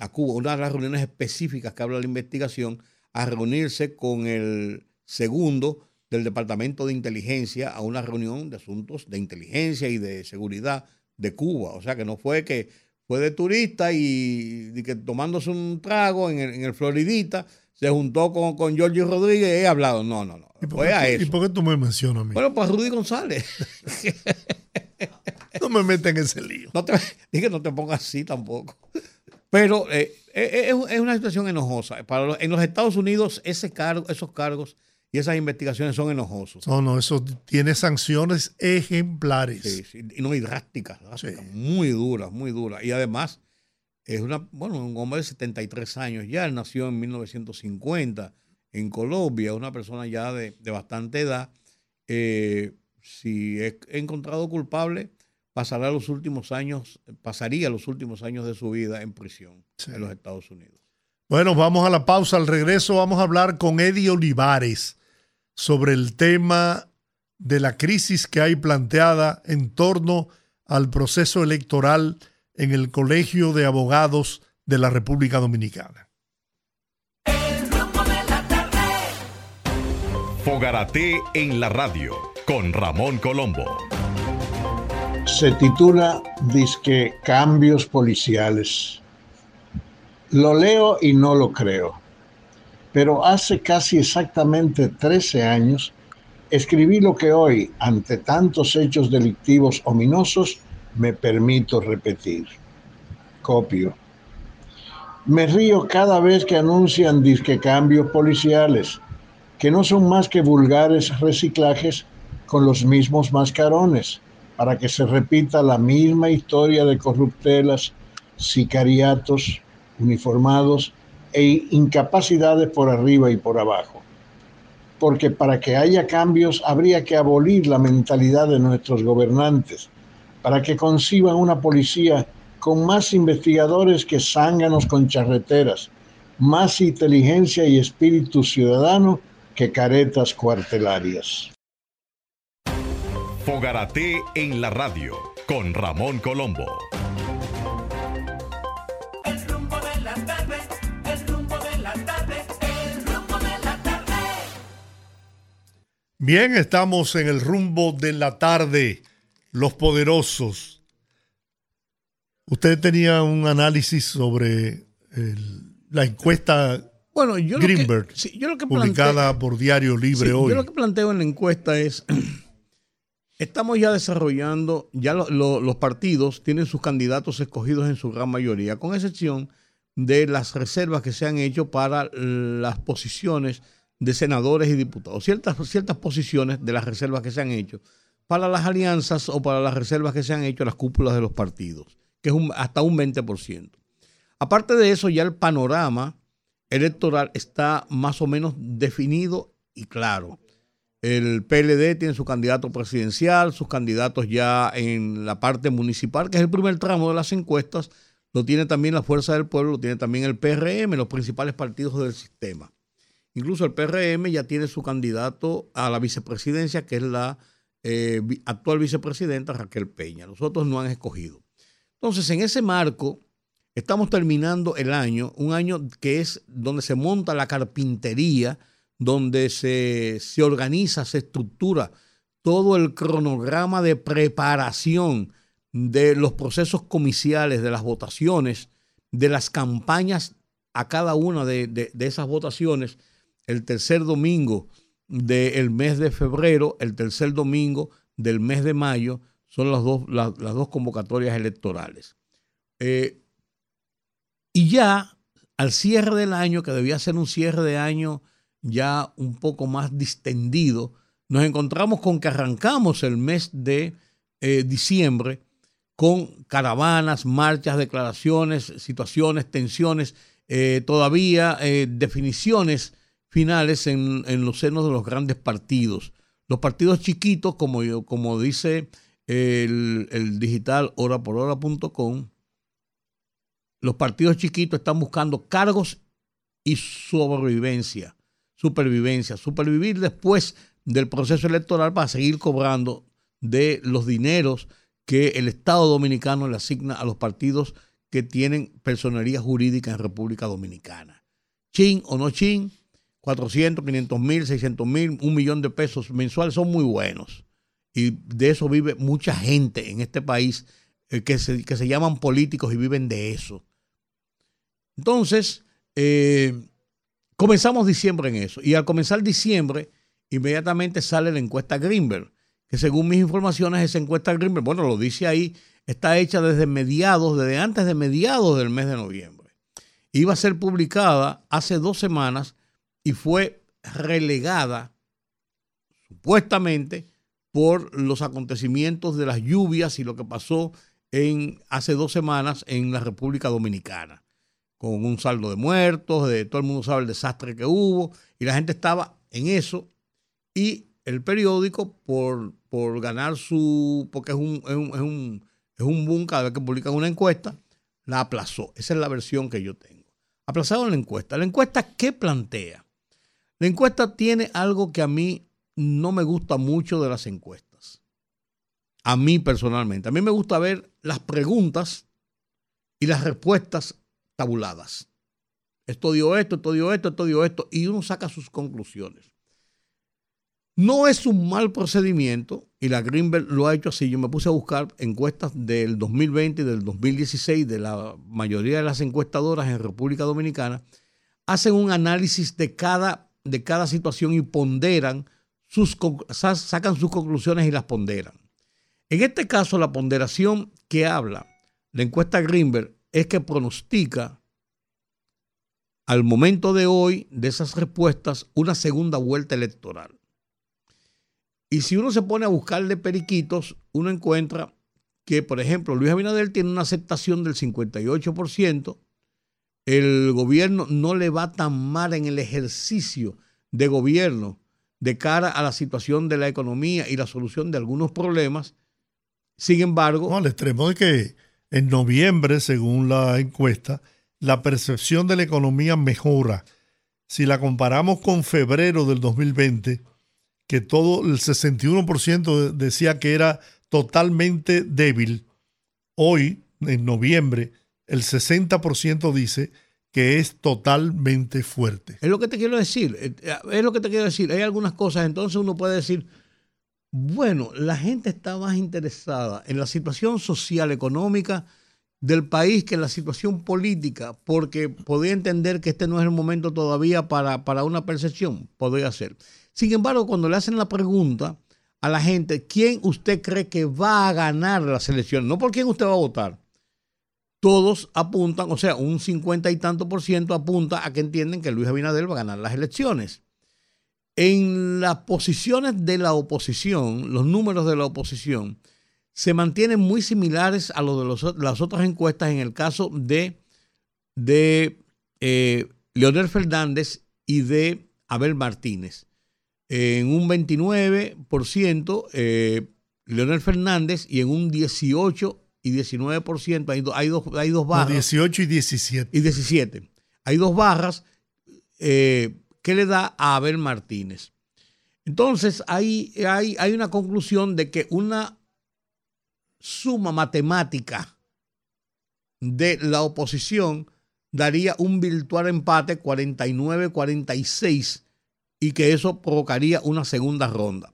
B: a Cuba, una de las reuniones específicas que habla la investigación, a reunirse con el segundo del Departamento de Inteligencia a una reunión de asuntos de inteligencia y de seguridad de Cuba. O sea que no fue que fue de turista y, que tomándose un trago en el, en el Floridita se juntó con, con Giorgio Rodríguez y he hablado. No, no, no.
A: ¿Y por, qué, ¿Y por qué tú me mencionas a mí?
B: Bueno, pues Rudy González.
A: no me meten en ese lío.
B: No te, dije no te pongas así tampoco. Pero eh, eh, es, es, una situación enojosa. Para en los Estados Unidos ese cargo, esos cargos y esas investigaciones son enojosos.
A: No, no, eso tiene sanciones ejemplares.
B: Sí, sí, y no, y drásticas, drásticas muy duras, muy duras. Y además es una, bueno, un hombre de 73 años ya, él nació en 1950 en Colombia, una persona ya de, bastante edad. Eh, si es encontrado culpable, pasará los últimos años, pasaría los últimos años de su vida en prisión en los Estados Unidos.
A: Bueno, vamos a la pausa. Al regreso vamos a hablar con Eddie Olivares sobre el tema de la crisis que hay planteada en torno al proceso electoral en el Colegio de Abogados de la República Dominicana.
C: Fogarate en la radio con Ramón Colombo.
D: Se titula Disque Cambios Policiales. Lo leo y no lo creo. Pero hace casi exactamente 13 años escribí lo que hoy, ante tantos hechos delictivos ominosos, me permito repetir. Copio. Me río cada vez que anuncian disque cambios policiales, que no son más que vulgares reciclajes con los mismos mascarones, para que se repita la misma historia de corruptelas, sicariatos, uniformados e incapacidades por arriba y por abajo. Porque para que haya cambios habría que abolir la mentalidad de nuestros gobernantes, para que conciban una policía con más investigadores que zánganos con charreteras, más inteligencia y espíritu ciudadano que caretas cuartelarias.
C: Fogarate en la radio con Ramón Colombo.
A: Bien, estamos en el rumbo de la tarde los poderosos. Usted tenía un análisis sobre la encuesta
B: bueno, yo
A: Greenberg,
B: lo que,
A: publicada por Diario Libre hoy.
B: Yo lo que planteo en la encuesta es, estamos ya desarrollando, ya los partidos tienen sus candidatos escogidos en su gran mayoría, con excepción de las reservas que se han hecho para las posiciones de senadores y diputados, ciertas, ciertas posiciones de las reservas que se han hecho para las alianzas o para las reservas que se han hecho a las cúpulas de los partidos, que es hasta un 20%. Aparte de eso, ya el panorama electoral está más o menos definido y claro. El PLD tiene su candidato presidencial, sus candidatos ya en la parte municipal, que es el primer tramo de las encuestas. lo tiene también la Fuerza del Pueblo, lo tiene también el PRM, los principales partidos del sistema. Incluso el PRM ya tiene su candidato a la vicepresidencia, que es la eh, actual vicepresidenta Raquel Peña. Los otros no han escogido. Entonces, en ese marco, estamos terminando el año, un año que es donde se monta la carpintería, donde se, se organiza, se estructura todo el cronograma de preparación de los procesos comiciales, de las votaciones, de las campañas a cada una de, esas votaciones, el tercer domingo del mes de febrero, el tercer domingo del mes de mayo, son las dos, las dos convocatorias electorales. Eh, y ya al cierre del año, que debía ser un cierre de año ya un poco más distendido, nos encontramos con que arrancamos el mes de eh, diciembre con caravanas, marchas, declaraciones, situaciones, tensiones, eh, todavía definiciones finales en, los senos de los grandes partidos. Los partidos chiquitos, como, como dice el, el digital hora.com, los partidos chiquitos están buscando cargos y sobrevivencia, supervivencia, supervivir después del proceso electoral para seguir cobrando de los dineros que el Estado dominicano le asigna a los partidos que tienen personería jurídica en República Dominicana. Chin o no chin, 400, 500 mil, 600 mil, un millón de pesos mensuales son muy buenos. Y de eso vive mucha gente en este país eh, que, se, que, se, llaman políticos y viven de eso. Entonces, eh, comenzamos diciembre en eso. Y al comenzar diciembre, inmediatamente sale la encuesta Greenberg, que según mis informaciones, esa encuesta Greenberg, bueno, lo dice ahí, está hecha desde mediados, desde antes de mediados del mes de noviembre. Iba a ser publicada hace dos semanas y fue relegada, supuestamente, por los acontecimientos de las lluvias y lo que pasó en, hace dos semanas en la República Dominicana, con un saldo de muertos, de todo el mundo sabe el desastre que hubo, y la gente estaba en eso y el periódico, por, por ganar su, porque es un, es un, es un, es un boom cada vez que publican una encuesta, la aplazó. Esa es la versión que yo tengo. Aplazado la encuesta. ¿La encuesta qué plantea? La encuesta tiene algo que a mí no me gusta mucho de las encuestas. A mí personalmente. A mí me gusta ver las preguntas y las respuestas tabuladas. Esto dio esto, esto dio esto, esto dio esto, y uno saca sus conclusiones. No es un mal procedimiento y la Greenberg lo ha hecho así. Yo me puse a buscar encuestas del 2020 y del 2016 de la mayoría de las encuestadoras en República Dominicana. Hacen un análisis de cada, de cada situación y ponderan, sus, sacan sus conclusiones y las ponderan. En este caso, la ponderación que habla la encuesta Greenberg es que pronostica al momento de hoy de esas respuestas una segunda vuelta electoral. Y si uno se pone a buscarle periquitos, uno encuentra que, por ejemplo, Luis Abinader tiene una aceptación del 58%, el gobierno no le va tan mal en el ejercicio de gobierno de cara a la situación de la economía y la solución de algunos problemas. Sin embargo...
A: No, al extremo de que en noviembre, según la encuesta, la percepción de la economía mejora. Si la comparamos con febrero del 2020, que todo el 61% decía que era totalmente débil. Hoy, en noviembre, el 60% dice que es totalmente fuerte.
B: Es lo que te quiero decir, eh, es lo que te quiero decir. Hay algunas cosas, entonces uno puede decir, bueno, la gente está más interesada en la situación social, económica del país que en la situación política, porque podría entender que este no es el momento todavía para, para una percepción, podría ser. Sin embargo, cuando le hacen la pregunta a la gente, ¿quién usted cree que va a ganar las elecciones? No por quién usted va a votar. Todos apuntan, o sea, un cincuenta y tanto por ciento apunta a que entienden que Luis Abinader va a ganar las elecciones. En las posiciones de la oposición, los números de la oposición, se mantienen muy similares a los de las otras encuestas en el caso de, de eh, Leonel Fernández y de Abel Martínez en un 29% eh, Leonel Fernández y en un 18% y 19%, hay, hay, dos, hay dos barras.
A: 18 y 17.
B: Y 17. Hay dos barras eh, que le da a Abel Martínez. Entonces, hay, hay, hay una conclusión de que una suma matemática de la oposición daría un virtual empate 49-46 y que eso provocaría una segunda ronda.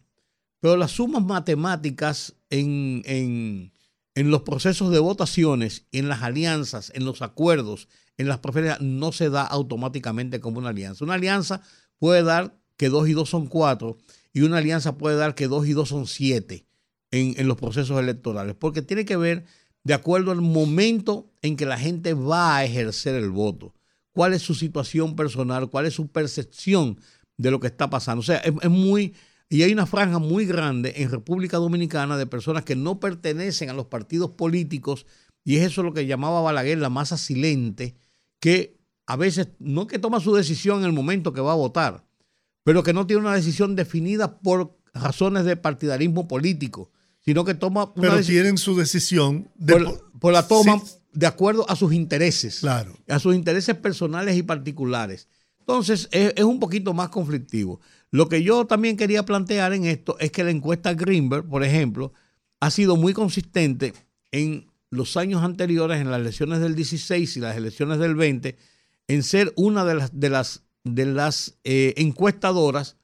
B: Pero las sumas matemáticas en, en, en los procesos de votaciones, en las alianzas, en los acuerdos, en las preferencias, no se da automáticamente como una alianza. Una alianza puede dar que dos y dos son cuatro y una alianza puede dar que dos y dos son siete en, los procesos electorales, porque tiene que ver de acuerdo al momento en que la gente va a ejercer el voto, cuál es su situación personal, cuál es su percepción de lo que está pasando. O sea, es muy y hay una franja muy grande en República Dominicana de personas que no pertenecen a los partidos políticos, y es eso lo que llamaba Balaguer la masa silente, que a veces no que toma su decisión en el momento que va a votar, pero que no tiene una decisión definida por razones de partidarismo político, sino que toma una
A: Pero tienen su decisión de,
B: por, por la toma
A: Sí,
B: de acuerdo a sus intereses,
A: Claro.
B: a sus intereses personales y particulares. Entonces, es, es un poquito más conflictivo. Lo que yo también quería plantear en esto es que la encuesta Greenberg, por ejemplo, ha sido muy consistente en los años anteriores, en las elecciones del 16 y las elecciones del 20, en ser una de las, de las, de las eh, encuestadoras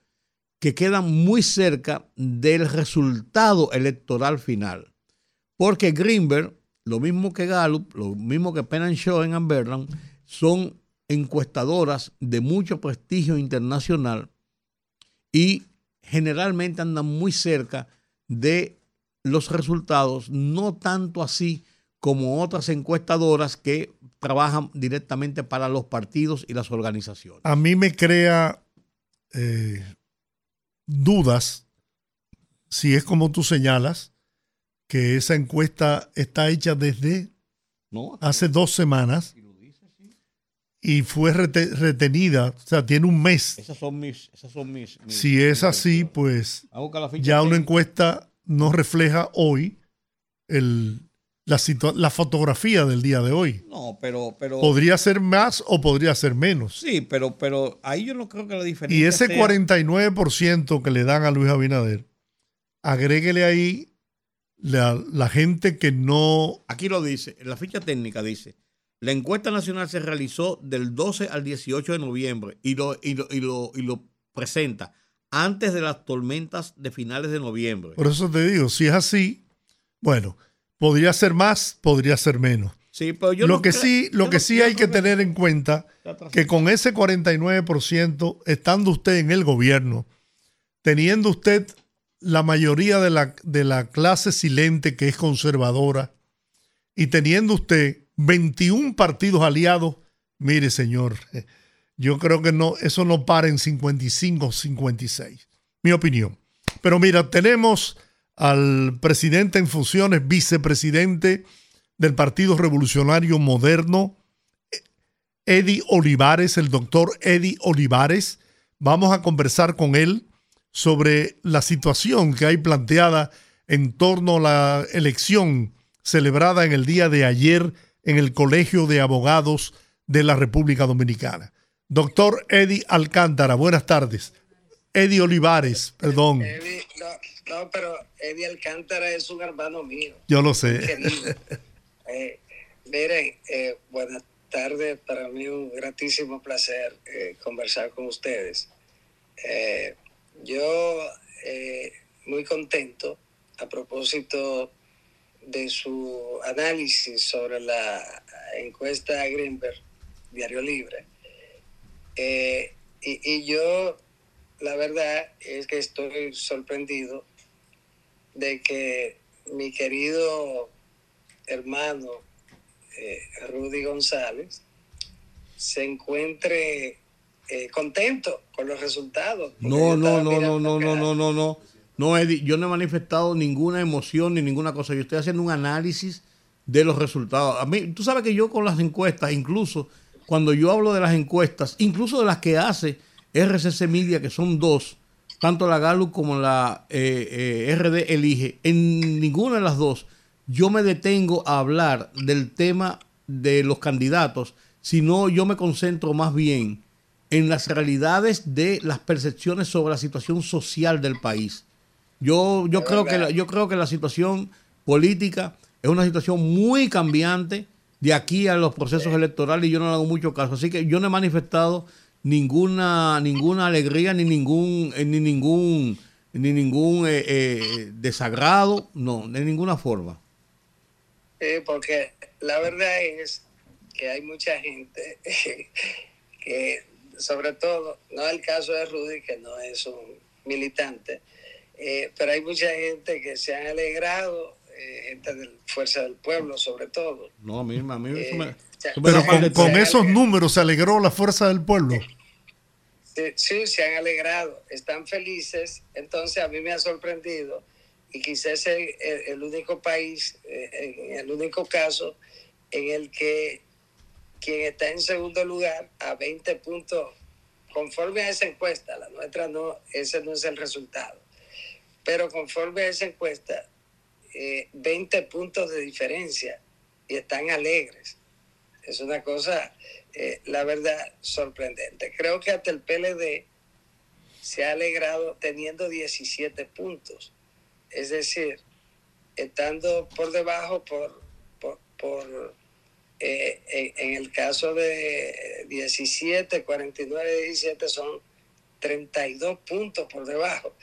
B: que quedan muy cerca del resultado electoral final. Porque Greenberg, lo mismo que Gallup, lo mismo que Penn Shaw en Amberland, son encuestadoras de mucho prestigio internacional y generalmente andan muy cerca de los resultados, no tanto así como otras encuestadoras que trabajan directamente para los partidos y las organizaciones.
A: a mí me crea eh, dudas si es como tú señalas, que esa encuesta está hecha desde
B: ¿No?
A: hace dos semanas y fue rete- retenida, o sea, tiene un mes.
B: Esas son mis... Esas son mis, mis-
A: Si es así, pues
B: Vamos a buscar la ficha
A: ya una encuesta no refleja hoy el, la, la fotografía del día de hoy.
B: No, pero... pero
A: Podría ser más o podría ser menos.
B: Sí, pero, pero ahí yo no creo que la diferencia
A: Y ese
B: sea-
A: 49% que le dan a Luis Abinader, agréguele ahí la, la gente que no...
B: Aquí lo dice, en la ficha técnica dice, la encuesta nacional se realizó del 12 al 18 de noviembre y lo, y lo, y lo, y lo presenta antes de las tormentas de finales de noviembre.
A: Por eso te digo, si es así, bueno, podría ser más, podría ser menos.
B: Sí, pero yo
A: lo
B: no
A: que sí, lo que
B: no-
A: sí hay que tener en cuenta que con ese 49%, estando usted en el gobierno, teniendo usted la mayoría de la, de la clase silente que es conservadora y teniendo usted 21 partidos aliados, mire señor, yo creo que no, eso no para en 55 o 56, mi opinión. Pero mira, tenemos al presidente en funciones, vicepresidente del Partido Revolucionario Moderno, Eddie Olivares, el doctor Eddie Olivares. Vamos a conversar con él sobre la situación que hay planteada en torno a la elección celebrada en el día de ayer en el Colegio de Abogados de la República Dominicana. Doctor Eddie Alcántara, buenas tardes. Eddie Olivares, perdón,
E: Eddie, no, no, pero Eddie Alcántara es un hermano mío,
A: yo lo sé.
E: Eh, miren, eh, buenas tardes, para mí un gratísimo placer eh, conversar con ustedes. Eh, yo muy contento a propósito de su análisis sobre la encuesta Greenberg, Diario Libre. Eh, y, y yo, la verdad es que estoy sorprendido de que mi querido hermano eh, Rudy González se encuentre eh, contento con los resultados.
B: No, no, no, no, no, no, no, no, no. No, Eddie, yo no he manifestado ninguna emoción ni ninguna cosa. Yo estoy haciendo un análisis de los resultados. A mí, tú sabes que yo con las encuestas, incluso cuando yo hablo de las encuestas, incluso de las que hace RCC Media, que son dos, tanto la Gallup como la eh, eh, RD Elige, en ninguna de las dos yo me detengo a hablar del tema de los candidatos, sino yo me concentro más bien en las realidades de las percepciones sobre la situación social del país. Yo, yo, creo, que la, yo creo que la situación política es una situación muy cambiante de aquí a los procesos electorales y yo no le hago mucho caso. Así que yo no he manifestado ninguna, ninguna alegría ni ningún, eh, ni ningún, ni ningún eh, eh, desagrado, no, de ninguna forma.
E: porque la verdad es que hay mucha gente que, sobre todo, no el caso de Rudy, que no es un militante, pero hay mucha gente que se han alegrado, gente de Fuerza del Pueblo sobre todo.
B: No, a mí, a mí me,
A: pero con, esos números se alegró la fuerza del pueblo.
E: Sí, se han alegrado, están felices. Entonces a mí me ha sorprendido y quizás es el, único país, eh, el único caso en el que quien está en segundo lugar a 20 puntos, conforme a esa encuesta, la nuestra no, ese no es el resultado, pero conforme a esa encuesta, 20 eh, puntos de diferencia y están alegres. Es una cosa, eh, la verdad, sorprendente. Creo que hasta el PLD se ha alegrado teniendo 17 puntos. Es decir, estando por debajo por, por, eh, en, el caso de 17, 49, 17 son 32 puntos por debajo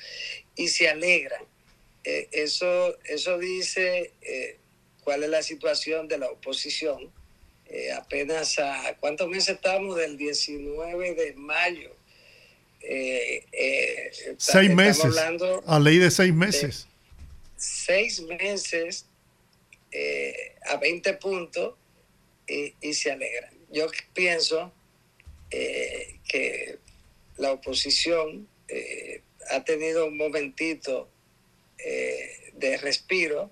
E: y se alegran. Eh, eso, eso dice cuál es la situación de la oposición eh, apenas a cuántos meses estamos del 19 de mayo.
A: Eh, eh, seis meses. A ley de seis meses.
E: seis meses a 20 puntos y, se alegran. Yo pienso que la oposición ha tenido un momentito de respiro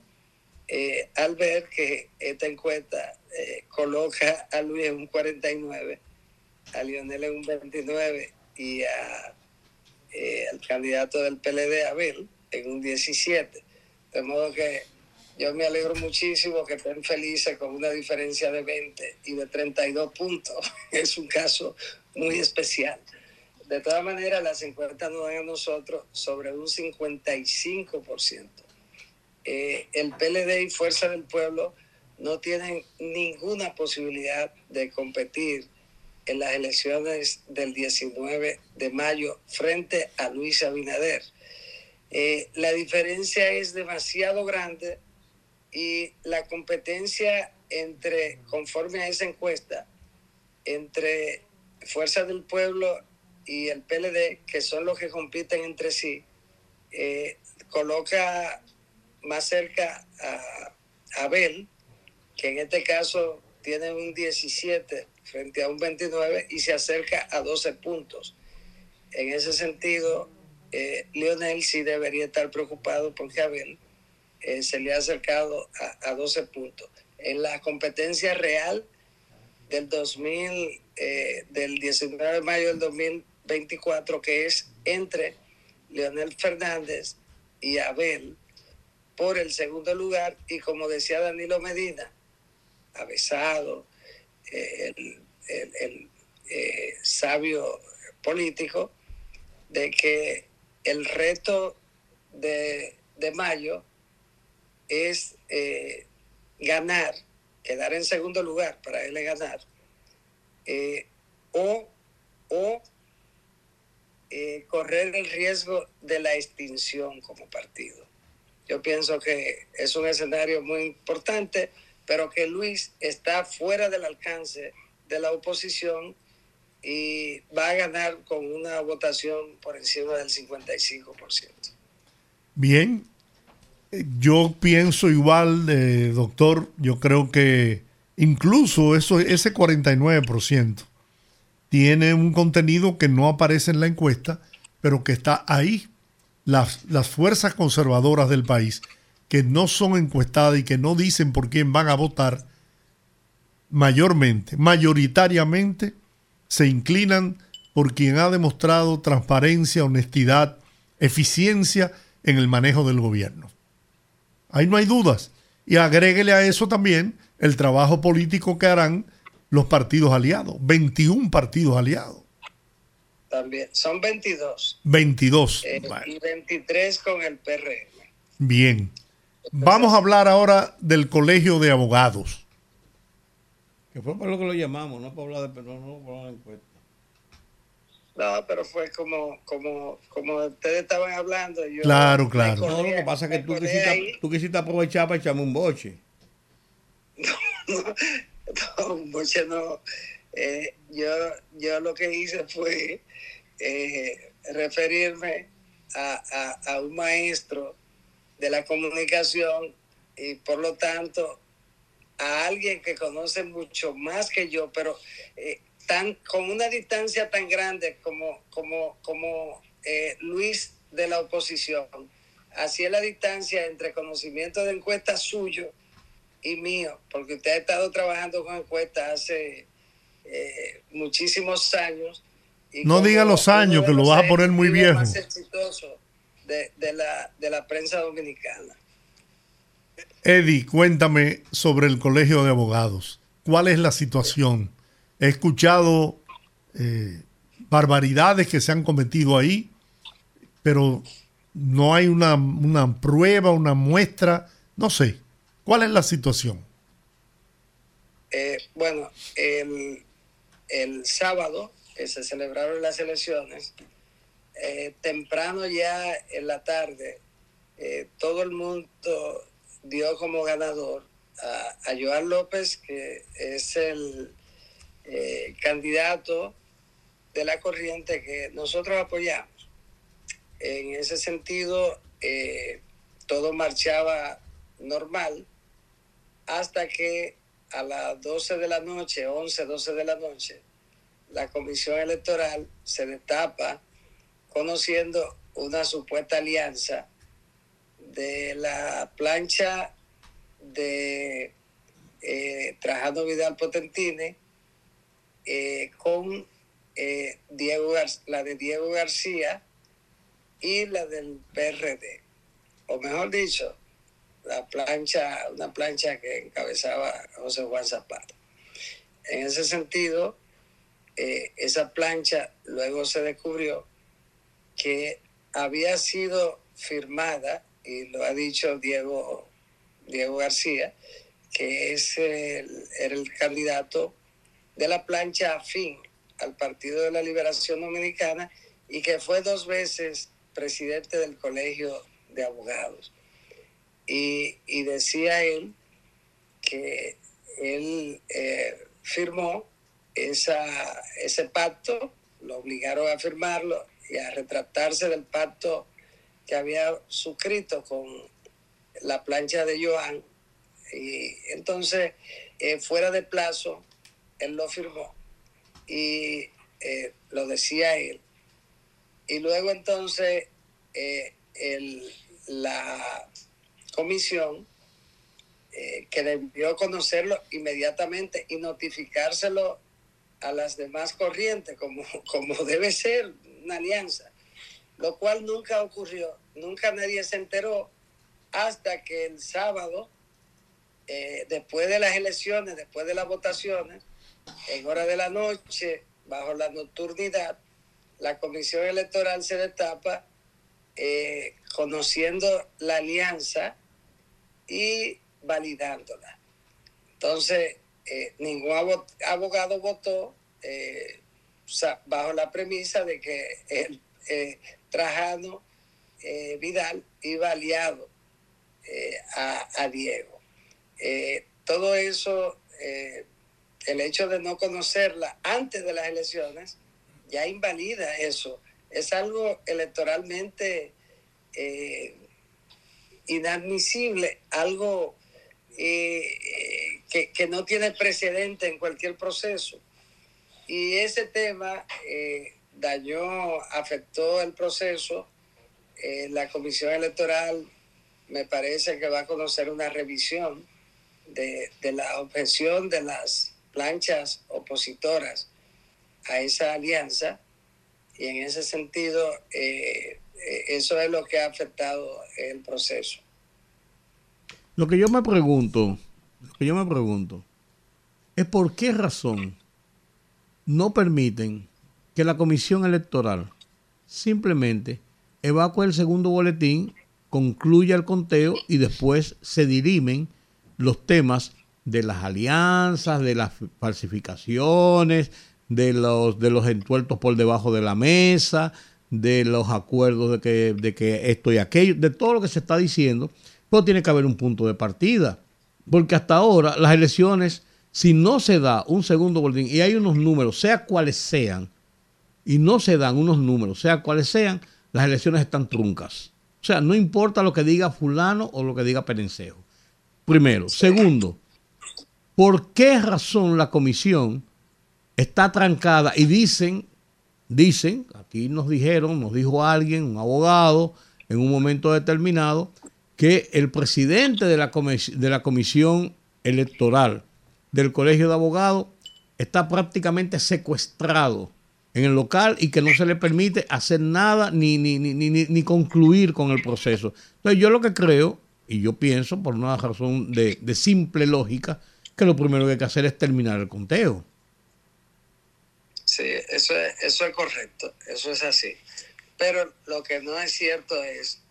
E: al ver que esta encuesta eh, coloca a Luis en un 49, a Lionel en un 29 y a, eh, al candidato del PLD, Abel, en un 17. De modo que yo me alegro muchísimo que estén felices con una diferencia de 20 y de 32 puntos. Es un caso muy especial. De todas maneras, las encuestas nos dan a nosotros sobre un 55%. Eh, el PLD y Fuerza del Pueblo no tienen ninguna posibilidad de competir en las elecciones del 19 de mayo frente a Luis Abinader. Eh, la diferencia es demasiado grande y la competencia entre, conforme a esa encuesta, entre Fuerza del Pueblo y el PLD, que son los que compiten entre sí, eh, coloca más cerca a Abel, que en este caso tiene un 17 frente a un 29 y se acerca a 12 puntos. En ese sentido, eh, Lionel sí debería estar preocupado porque Abel eh, se le ha acercado a, 12 puntos. En la competencia real del 2000, eh, del 19 de mayo del 2024, que es entre Leonel Fernández y Abel por el segundo lugar, y como decía Danilo Medina, avesado, eh, el, eh, sabio político, de que el reto de, mayo es eh, ganar, quedar en segundo lugar para él ganar, o, o correr el riesgo de la extinción como partido. Yo pienso que es un escenario muy importante pero que Luis está fuera del alcance de la oposición y va a ganar con una votación por encima del 55%.
A: Bien, yo pienso igual, eh, doctor, yo creo que incluso eso, ese 49% tiene un contenido que no aparece en la encuesta, pero que está ahí. Las, las fuerzas conservadoras del país que no son encuestadas y que no dicen por quién van a votar, mayormente, mayoritariamente, se inclinan por quien ha demostrado transparencia, honestidad, eficiencia en el manejo del gobierno. Ahí no hay dudas. Y agréguele a eso también el trabajo político que harán los partidos aliados, 21 partidos aliados.
E: También, son 22.
A: 22.
E: Eh, y 23 con el PRM.
A: Bien. Vamos a hablar ahora del Colegio de Abogados.
B: Que fue por lo que lo llamamos, no para hablar de no, no para la encuesta.
E: No, pero fue como, como, como ustedes estaban hablando. Yo
A: claro, claro.
B: no, lo que pasa es que tú quisiste, tú quisiste, aprovechar para echarme un boche.
E: No, no, boche no. Eh, yo, yo lo que hice fue eh, referirme a, a, a un maestro de la comunicación y por lo tanto a alguien que conoce mucho más que yo, pero eh, tan, con una distancia tan grande como, como, como Luis de la oposición. Así es la distancia entre conocimiento de encuestas suyo y mío, porque usted ha estado trabajando con encuestas hace eh, muchísimos años.
A: Y no diga los años, que lo vas a poner muy viejo.
E: Más exitoso de, de, la, de la prensa dominicana.
A: Eddie, cuéntame sobre el Colegio de Abogados. ¿Cuál es la situación? He escuchado eh, barbaridades que se han cometido ahí, pero no hay una, una, prueba, una muestra, no sé. ¿Cuál es la situación?
E: Eh, bueno, el, el, sábado que se celebraron las elecciones, eh, temprano ya en la tarde, eh, todo el mundo dio como ganador a, a Joan López, que es el eh, candidato de la corriente que nosotros apoyamos. En ese sentido, eh, todo marchaba normal hasta que a las 12 de la noche, 11, 12 de la noche, la comisión electoral se destapa conociendo una supuesta alianza de la plancha de eh, Trajano Vidal Potentini eh, con eh, Diego la de Diego García y la del PRD. O mejor dicho, la plancha, una plancha que encabezaba José Juan Zapata. En ese sentido, eh, esa plancha luego se descubrió que había sido firmada, y lo ha dicho Diego, Diego García, que es era el candidato de la plancha afín al Partido de la Liberación Dominicana y que fue dos veces presidente del Colegio de Abogados. Y, y decía él que él eh, firmó esa, ese pacto, lo obligaron a firmarlo y a retratarse del pacto que había suscrito con la plancha de Joan. Y entonces, eh, fuera de plazo, él lo firmó y eh, lo decía él. Y luego entonces eh, el, la comisión eh, que debió conocerlo inmediatamente y notificárselo a las demás corrientes como, como debe ser una alianza, lo cual nunca ocurrió, nunca nadie se enteró hasta que el sábado, eh, después de las elecciones, después de las votaciones, en hora de la noche, bajo la nocturnidad, la comisión electoral se destapa eh, conociendo la alianza y validándola. Entonces, eh, ningún abogado votó eh, bajo la premisa de que el eh, Trajano Vidal iba aliado a, Diego. todo eso el hecho de no conocerla antes de las elecciones ya invalida eso. Es algo electoralmente inadmisible, algo eh, que, que, no tiene precedente en cualquier proceso. Y ese tema eh, dañó, afectó el proceso. Eh, la comisión electoral me parece que va a conocer una revisión de, de la objeción de las planchas opositoras a esa alianza y en ese sentido eh, eso es lo que ha afectado el proceso.
B: Lo que yo me pregunto, lo que yo me pregunto, es por qué razón no permiten que la comisión electoral simplemente evacue el segundo boletín, concluya el conteo y después se dirimen los temas de las alianzas, de las falsificaciones, de los, de los entuertos por debajo de la mesa, de los acuerdos de que, de que esto y aquello, de todo lo que se está diciendo, pues tiene que haber un punto de partida. Porque hasta ahora las elecciones, si no se da un segundo boletín y hay unos números, sea cuales sean, y no se dan unos números, sea cuales sean, las elecciones están truncas. O sea, no importa lo que diga fulano o lo que diga Perencejo. Primero. Segundo, ¿por qué razón la comisión está trancada y dicen, dicen, aquí nos dijeron, nos dijo alguien, un abogado, en un momento determinado, que el presidente de la, comisión electoral del Colegio de Abogados está prácticamente secuestrado en el local y que no se le permite hacer nada ni, ni, ni, ni, ni concluir con el proceso. Entonces yo lo que creo, y yo pienso por una razón de simple lógica, que lo primero que hay que hacer es terminar el conteo.
E: Sí, eso es, eso es correcto, eso es así. Pero lo que no es cierto es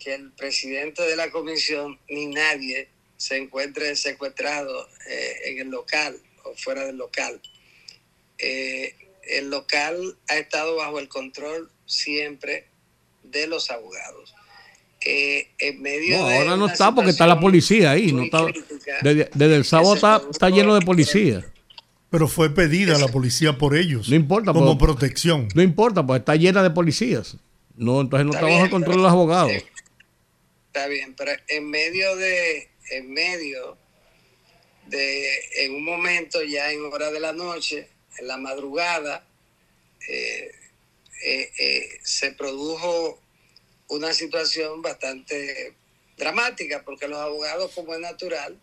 E: que el presidente de la comisión ni nadie se encuentre secuestrado eh, en el local o fuera del local. Eh, el local ha estado bajo el control siempre de los abogados. Eh, en medio
B: no,
E: de
B: ahora no está porque está la policía ahí. No está, desde, desde el sábado está, está lleno de policía.
A: Pero fue pedida la policía por ellos.
B: No importa,
A: Como
B: pero-
A: protección.
B: No importa, pues está llena de policías. No, entonces no
E: Está
B: el
E: bien,
B: control de
E: pero-
B: los abogados.
E: eh, Está bien, pero en medio de, en medio de, en un momento ya en hora de la noche, en la madrugada, eh, eh, eh, se produjo una situación bastante dramática, porque los abogados, como es natural,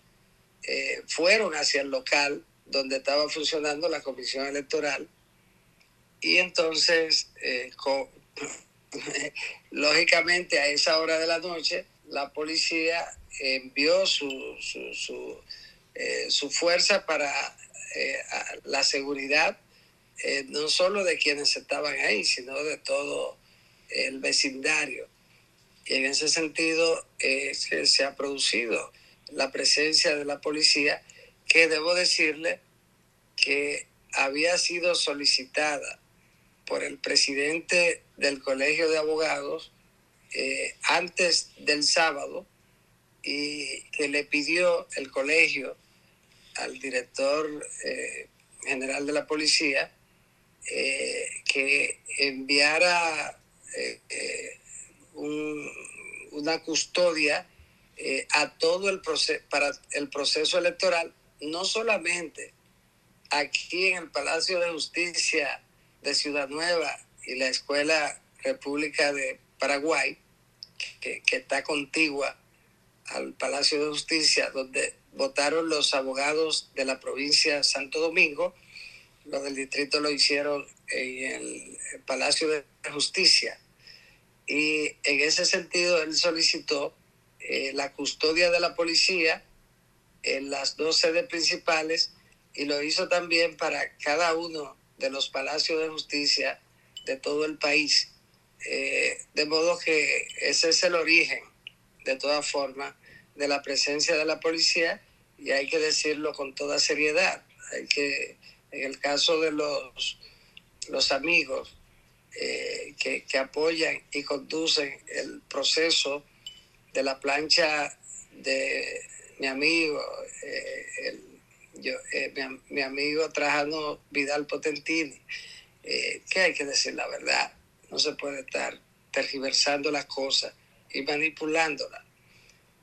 E: eh, fueron hacia el local donde estaba funcionando la comisión electoral y entonces, eh, lógicamente a esa hora de la noche, la policía envió su, su, su, eh, fuerza para eh, la seguridad, no solo de quienes estaban ahí, sino de todo el vecindario. Y en ese sentido que se ha producido la presencia de la policía, que debo decirle que había sido solicitada por el presidente del Colegio de Abogados eh, antes del sábado y que le pidió el colegio al director eh, general de la policía eh, que enviara un- una custodia a todo el proceso para el proceso electoral, no solamente aquí en el Palacio de Justicia de Ciudad Nueva y la Escuela República de Paraguay, que, que está contigua al Palacio de Justicia, donde votaron los abogados de la provincia de Santo Domingo, los del distrito lo hicieron en el Palacio de Justicia. Y en ese sentido, él solicitó eh, la custodia de la policía en las dos sedes principales y lo hizo también para cada uno de los palacios de justicia de todo el país. Eh, de modo que ese es el origen, de todas formas, de la presencia de la policía y hay que decirlo con toda seriedad. Hay que, en el caso de los, los amigos eh, que, que apoyan y conducen el proceso de la plancha de mi amigo, eh, el- yo, eh, mi, am- mi amigo Trajano Vidal Potentini, eh, que hay que decir la verdad, no se puede estar tergiversando las cosas y manipulándolas,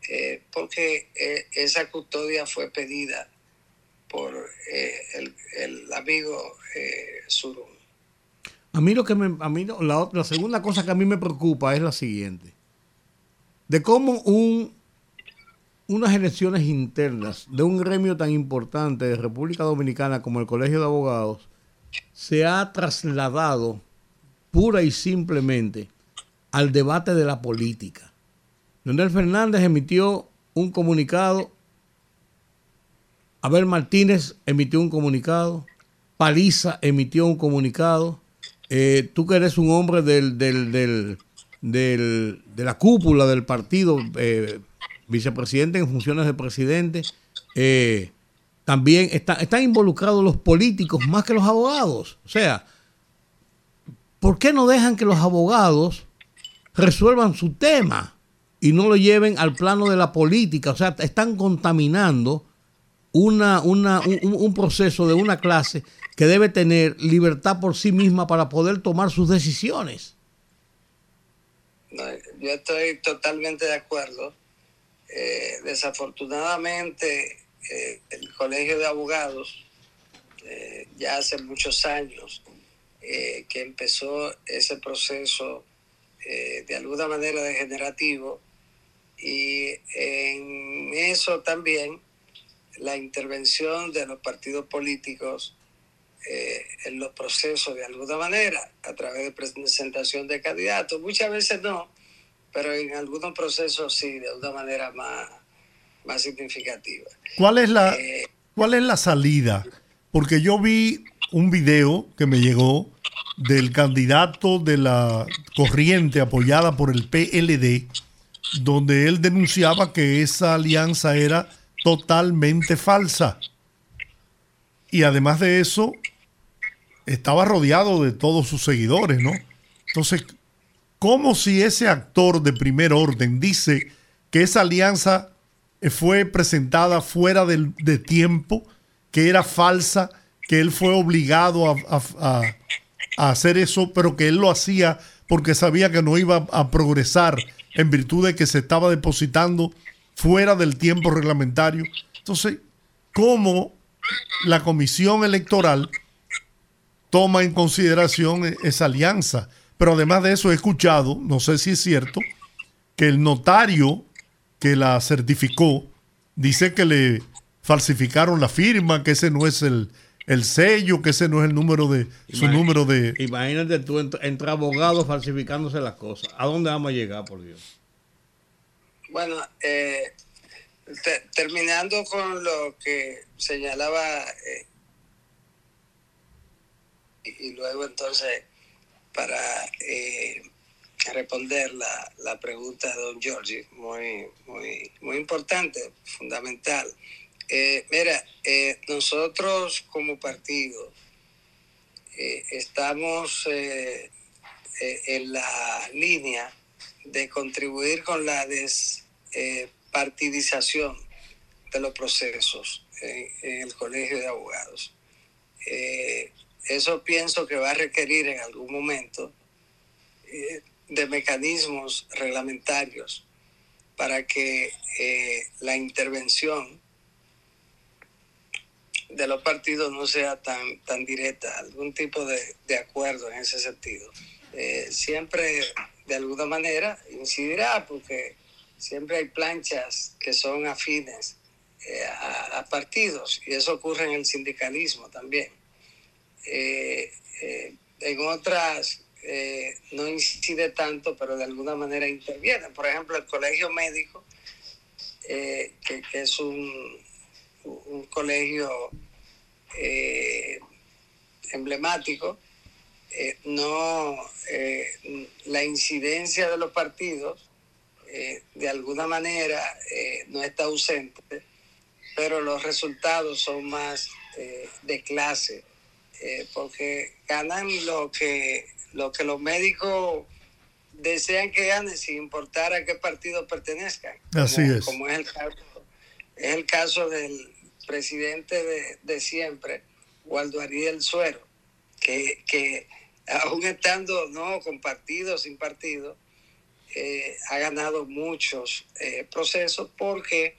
E: eh, porque eh, esa custodia fue pedida por el, el amigo Surún.
B: A mí lo que me, a mí la, la segunda cosa que a mí me preocupa es la siguiente. De cómo un, unas elecciones internas de un gremio tan importante de República Dominicana como el Colegio de Abogados se ha trasladado pura y simplemente al debate de la política. Leonel Fernández emitió un comunicado, Abel Martínez emitió un comunicado, Paliza emitió un comunicado, eh, tú que eres un hombre del, del, del, de la cúpula del partido, eh, vicepresidente en funciones de presidente, eh, también están involucrados los políticos más que los abogados. O sea, ¿por qué no dejan que los abogados resuelvan su tema y no lo lleven al plano de la política? O sea, están contaminando una, una, un, proceso de una clase que debe tener libertad por sí misma para poder tomar sus decisiones.
E: yo estoy totalmente de acuerdo. Eh, desafortunadamente, eh, el Colegio de Abogados, eh, ya hace muchos años que empezó ese proceso de alguna manera degenerativo, y en eso también la intervención de los partidos políticos eh, en los procesos de alguna manera, a través de presentación de candidatos. Muchas veces no, pero en algunos procesos sí, de una manera más, más significativa.
A: ¿Cuál es, la, eh, ¿Cuál es la salida? Porque yo vi un video que me llegó del candidato de la corriente apoyada por el PLD, donde él denunciaba que esa alianza era totalmente falsa. Y además de eso, estaba rodeado de todos sus seguidores, ¿no? Entonces, ¿cómo si ese actor de primer orden dice que esa alianza fue presentada fuera de, tiempo, que era falsa, que él fue obligado a, a hacer eso, pero que él lo hacía porque sabía que no iba a progresar en virtud de que se estaba depositando fuera del tiempo reglamentario. Entonces, ¿cómo la comisión electoral toma en consideración esa alianza? Pero además de eso he escuchado, no sé si es cierto, que el notario que la certificó dice que le falsificaron la firma, que ese no es el, sello, que ese no es el número de su número de.
B: Imagínate tú entre abogados falsificándose las cosas. ¿A dónde vamos a llegar, por Dios?
E: Bueno, eh, terminando con lo que señalaba eh, y, luego entonces para eh, responder la, pregunta de don Giorgi, muy, muy, muy importante, fundamental. mira, nosotros como partido estamos en la línea de contribuir con la des eh, partidización de los procesos en, el Colegio de Abogados. Eh, eso pienso que va a requerir en algún momento eh, de mecanismos reglamentarios para que la intervención de los partidos no sea tan, tan directa, algún tipo de, de acuerdo en ese sentido. siempre de alguna manera incidirá porque siempre hay planchas que son afines eh, a, partidos y eso ocurre en el sindicalismo también. Eh, eh, en otras no incide tanto, pero de alguna manera interviene. Por ejemplo, el colegio médico, que, es un, un colegio emblemático, no la incidencia de los partidos eh, de alguna manera eh, no está ausente, pero los resultados son más eh, de clase, porque ganan lo que, lo que los médicos desean que ganen sin importar a qué partido pertenezcan.
A: Así es.
E: Como es el caso, es el caso del presidente de, de siempre, Waldo Ariel Suero, que, que aún estando no con partido, sin partido, eh, ha ganado muchos eh, procesos porque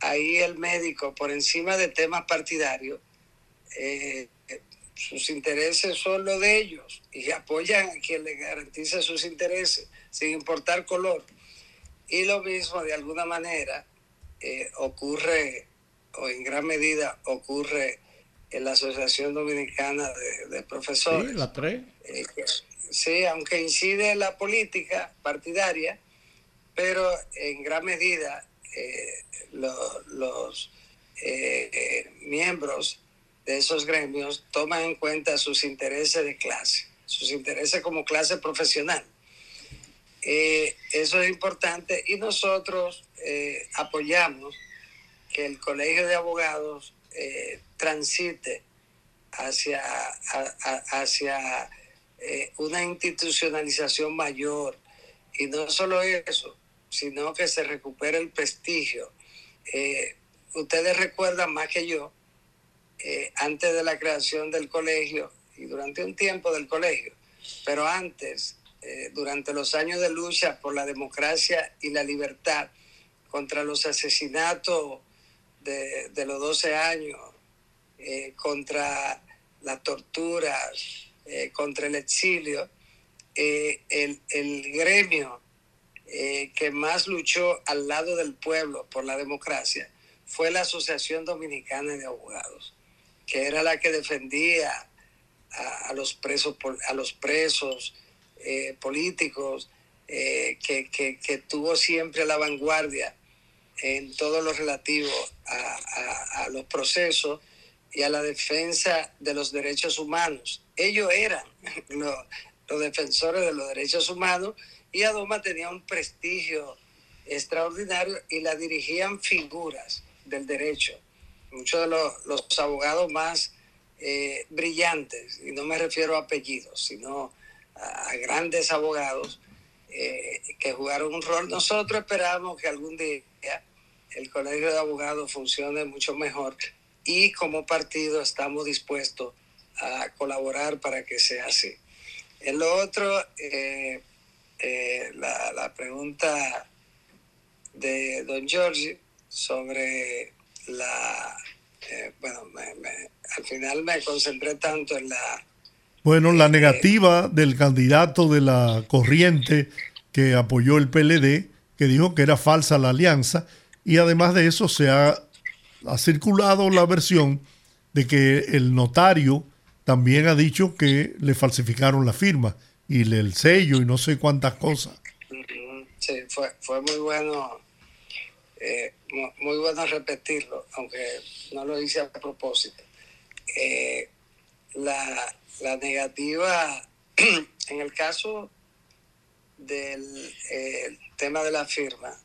E: ahí el médico, por encima de temas partidarios, eh, sus intereses son los de ellos y apoyan a quien le garantice sus intereses sin importar color. Y lo mismo, de alguna manera, ocurre, o en gran medida ocurre en la Asociación Dominicana de, Profesores.
B: Sí, la tres
E: sí, aunque incide la política partidaria, pero en gran medida los miembros de esos gremios toman en cuenta sus intereses de clase, sus intereses como clase profesional. eso es importante y nosotros apoyamos que el Colegio de Abogados transite hacia, hacia eh, una institucionalización mayor. Y no solo eso, sino que se recupere el prestigio. Eh, ustedes recuerdan más que yo, eh, antes de la creación del colegio y durante un tiempo del colegio, pero antes, durante los años de lucha por la democracia y la libertad, contra los asesinatos de, los 12 años, contra las torturas, eh, contra el exilio, eh, el, gremio eh, que más luchó al lado del pueblo por la democracia fue la Asociación Dominicana de Abogados, que era la que defendía a, los presos, a los presos políticos, que, que, tuvo siempre la vanguardia en todo lo relativo a, a los procesos y a la defensa de los derechos humanos. Ellos eran los, defensores de los derechos humanos y Adoma tenía un prestigio extraordinario y la dirigían figuras del derecho. Muchos de los, abogados más eh, brillantes, y no me refiero a apellidos, sino a, grandes abogados eh, que jugaron un rol. Nosotros esperamos que algún día el Colegio de Abogados funcione mucho mejor y como partido estamos dispuestos a colaborar para que sea así. En otro, eh, eh, la, pregunta de don Giorgi sobre la... Eh, bueno, al final me concentré tanto en la...
A: Bueno, la negativa del candidato de la corriente que apoyó el PLD, que dijo que era falsa la alianza, y además de eso se ha ha circulado la versión de que el notario también ha dicho que le falsificaron la firma y el sello y no sé cuántas cosas.
E: Sí, fue, fue muy bueno, eh, muy bueno repetirlo, aunque no lo hice a propósito. Eh, la, la, negativa, en el caso del eh, tema de la firma,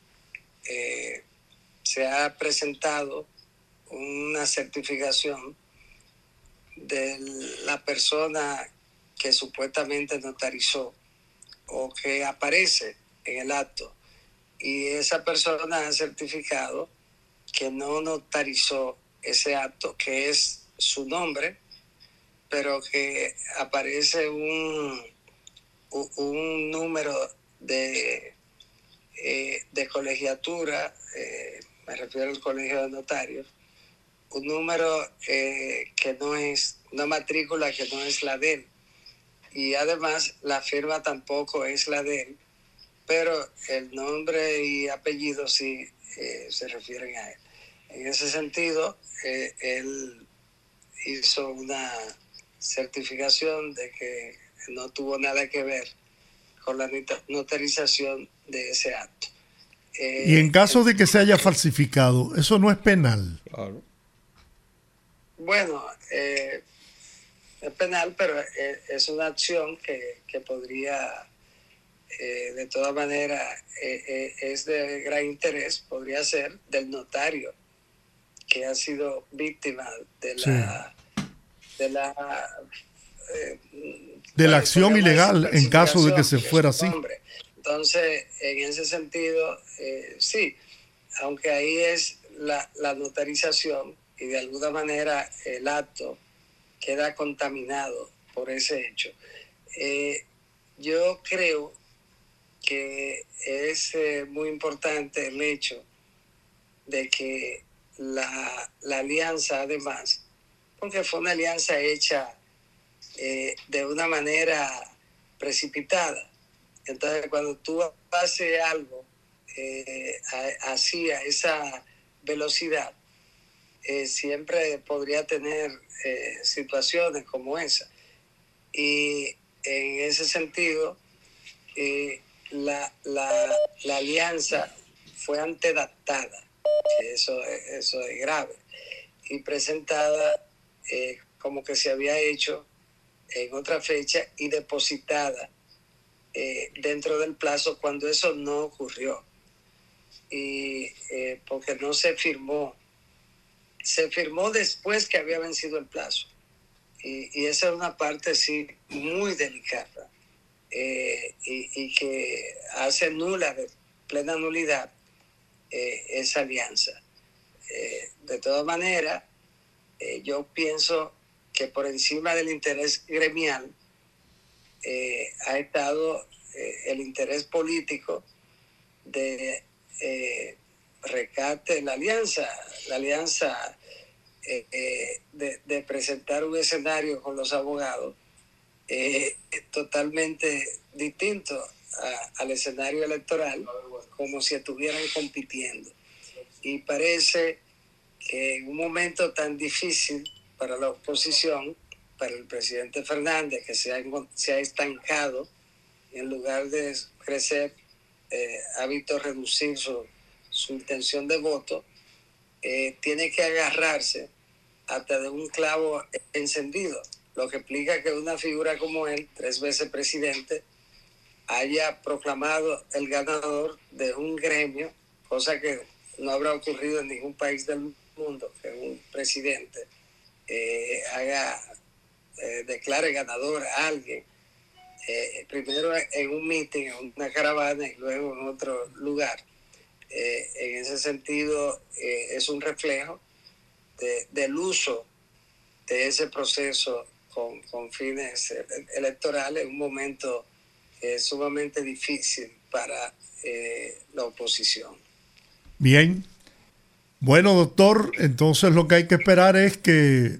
E: se ha presentado una certificación de la persona que supuestamente notarizó o que aparece en el acto y esa persona ha certificado que no notarizó ese acto, que es su nombre, pero que aparece un, un número de, eh, de colegiatura, eh, me refiero al colegio de notarios, un número eh, que no es, una matrícula que no es la de él. Y además la firma tampoco es la de él, pero el nombre y apellido sí eh, se refieren a él. En ese sentido, eh, él hizo una certificación de que no tuvo nada que ver con la notarización de ese acto.
A: y en caso de que se haya falsificado, eso no es penal. Claro.
E: Bueno, eh, es penal, pero eh, es, una acción que, podría, eh, de todas maneras, es de gran interés, podría ser del notario que ha sido víctima de la... De la
A: de la acción ilegal en caso de que se fuera así.
E: Entonces, en ese sentido, sí, aunque ahí es la, la notarización, y de alguna manera el acto queda contaminado por ese hecho. Eh, yo creo es eh, muy importante el hecho de que la, alianza además, porque fue una alianza hecha eh, de una manera precipitada. Entonces, cuando tú haces algo así, a esa velocidad, eh, siempre podría tener eh, situaciones como esa. Y en ese sentido, eh, la, la, la, alianza fue antedatada, eso, eso es grave, y presentada eh, como que se había hecho en otra fecha y depositada eh, dentro del plazo cuando eso no ocurrió. Y eh, porque no se firmó, se firmó después que había vencido el plazo. Y, esa es una parte sí muy delicada y, y, que hace nula, de plena nulidad, esa alianza. de todas maneras, yo pienso que por encima del interés gremial eh, ha estado eh, el interés político de eh, recate en la alianza, la alianza de, presentar un escenario con los abogados totalmente distinto al escenario electoral, como si estuvieran compitiendo. Y parece que en un momento tan difícil para la oposición, para el presidente Fernández, que se ha, se ha estancado, en lugar de crecer, eh, ha visto reducir su, su intención de voto, eh, tiene que agarrarse hasta de un clavo encendido, lo que explica que una figura como él, tres veces presidente, haya proclamado el ganador de un gremio, cosa que no habrá ocurrido en ningún país del mundo, que un presidente eh, haga, eh, declare ganador a alguien, eh, primero en un meeting, en una caravana y luego en otro lugar. en ese sentido, es un reflejo del uso de ese proceso con, con fines electorales, un momento sumamente difícil para la oposición.
A: Bien, bueno, doctor, entonces lo que hay que esperar es que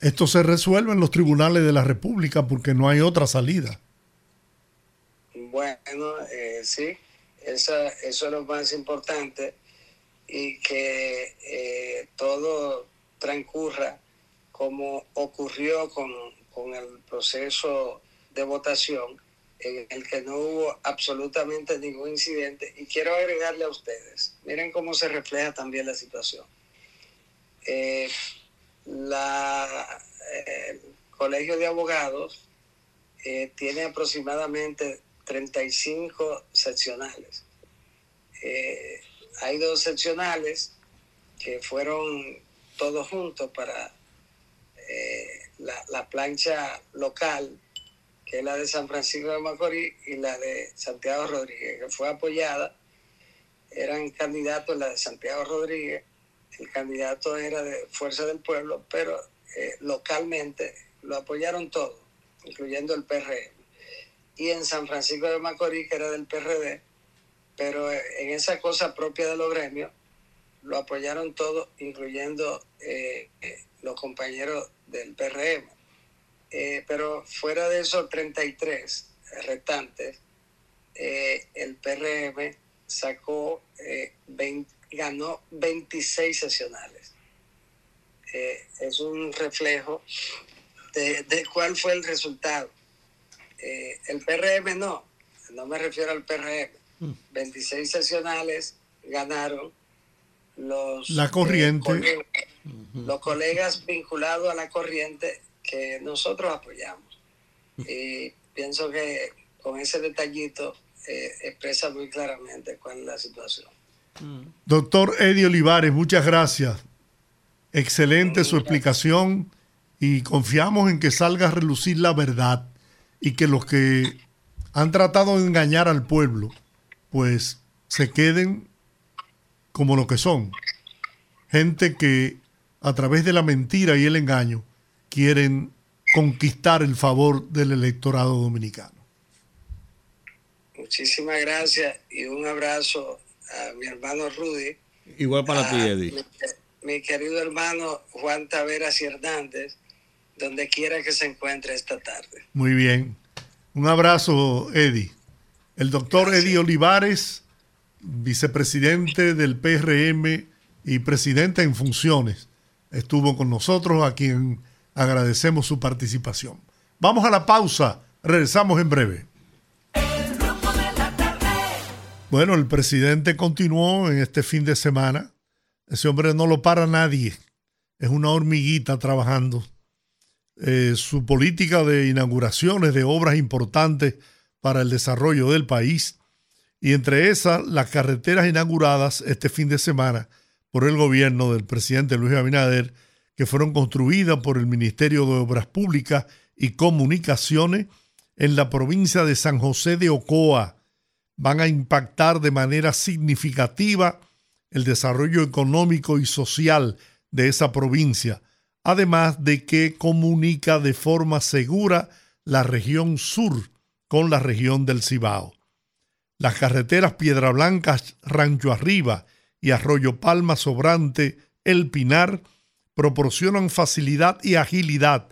A: esto se resuelva en los tribunales de la República porque no hay otra salida.
E: Bueno, eh, sí, eso es lo más importante y que eh, todo transcurra como ocurrió con, con el proceso de votación en el que no hubo absolutamente ningún incidente. Y quiero agregarle a ustedes, miren cómo se refleja también la situación. Eh, la, el Colegio de Abogados eh, tiene aproximadamente 35 seccionales. Eh, hay dos seccionales que fueron todos juntos para la, la plancha local que es la de San Francisco de Macorís, y la de Santiago Rodríguez, que fue apoyada. Eran candidatos la de Santiago Rodríguez, el candidato era de Fuerza del Pueblo, pero eh, localmente lo apoyaron todos, incluyendo el PRM. Y en San Francisco de Macorís, que era del PRD, pero eh, en esa cosa propia de los gremios, lo apoyaron todos, incluyendo eh, los compañeros del PRM. Eh, pero fuera de esos 33 restantes, eh, el PRM sacó, eh, ganó 26 sesionales. es un reflejo de, de, cuál fue el resultado. el PRM no, no me refiero al PRM. 26 mm. sesionales ganaron los...
A: La corriente.
E: Los colegas vinculados a la corriente que nosotros apoyamos. Y pienso que con ese detallito eh, expresa muy claramente cuál es la situación.
A: Doctor Eddie Olivares, muchas gracias. Excelente su explicación y confiamos en que salga a relucir la verdad y que los que han tratado de engañar al pueblo, pues se queden como lo que son. Gente que a través de la mentira y el engaño quieren conquistar el favor del electorado dominicano.
E: Muchísimas gracias y un abrazo a mi hermano Rudy.
B: Igual para ti, Eddie.
E: Mi, querido hermano Juan Taveras y Hernández, donde quiera que se encuentre esta tarde.
A: Muy bien. Un abrazo, Eddie. El doctor Eddie Olivares, vicepresidente del PRM y presidente en funciones, estuvo con nosotros, a quien Agradecemos su participación. Vamos a la pausa. Regresamos en breve. Bueno, el presidente continuó en este fin de semana. Ese hombre no lo para nadie. Es una hormiguita trabajando. Eh, su política de inauguraciones de obras importantes para el desarrollo del país y entre esas las carreteras inauguradas este fin de semana por el gobierno del presidente Luis Abinader que fueron construidas por el Ministerio de Obras Públicas y Comunicaciones en la provincia de San José de Ocoa van a impactar de manera significativa el desarrollo económico y social de esa provincia, además de que comunica de forma segura la región sur con la región del Cibao. Las carreteras Piedra Blanca, Rancho Arriba y Arroyo Palma Sobrante, El Pinar, proporcionan facilidad y agilidad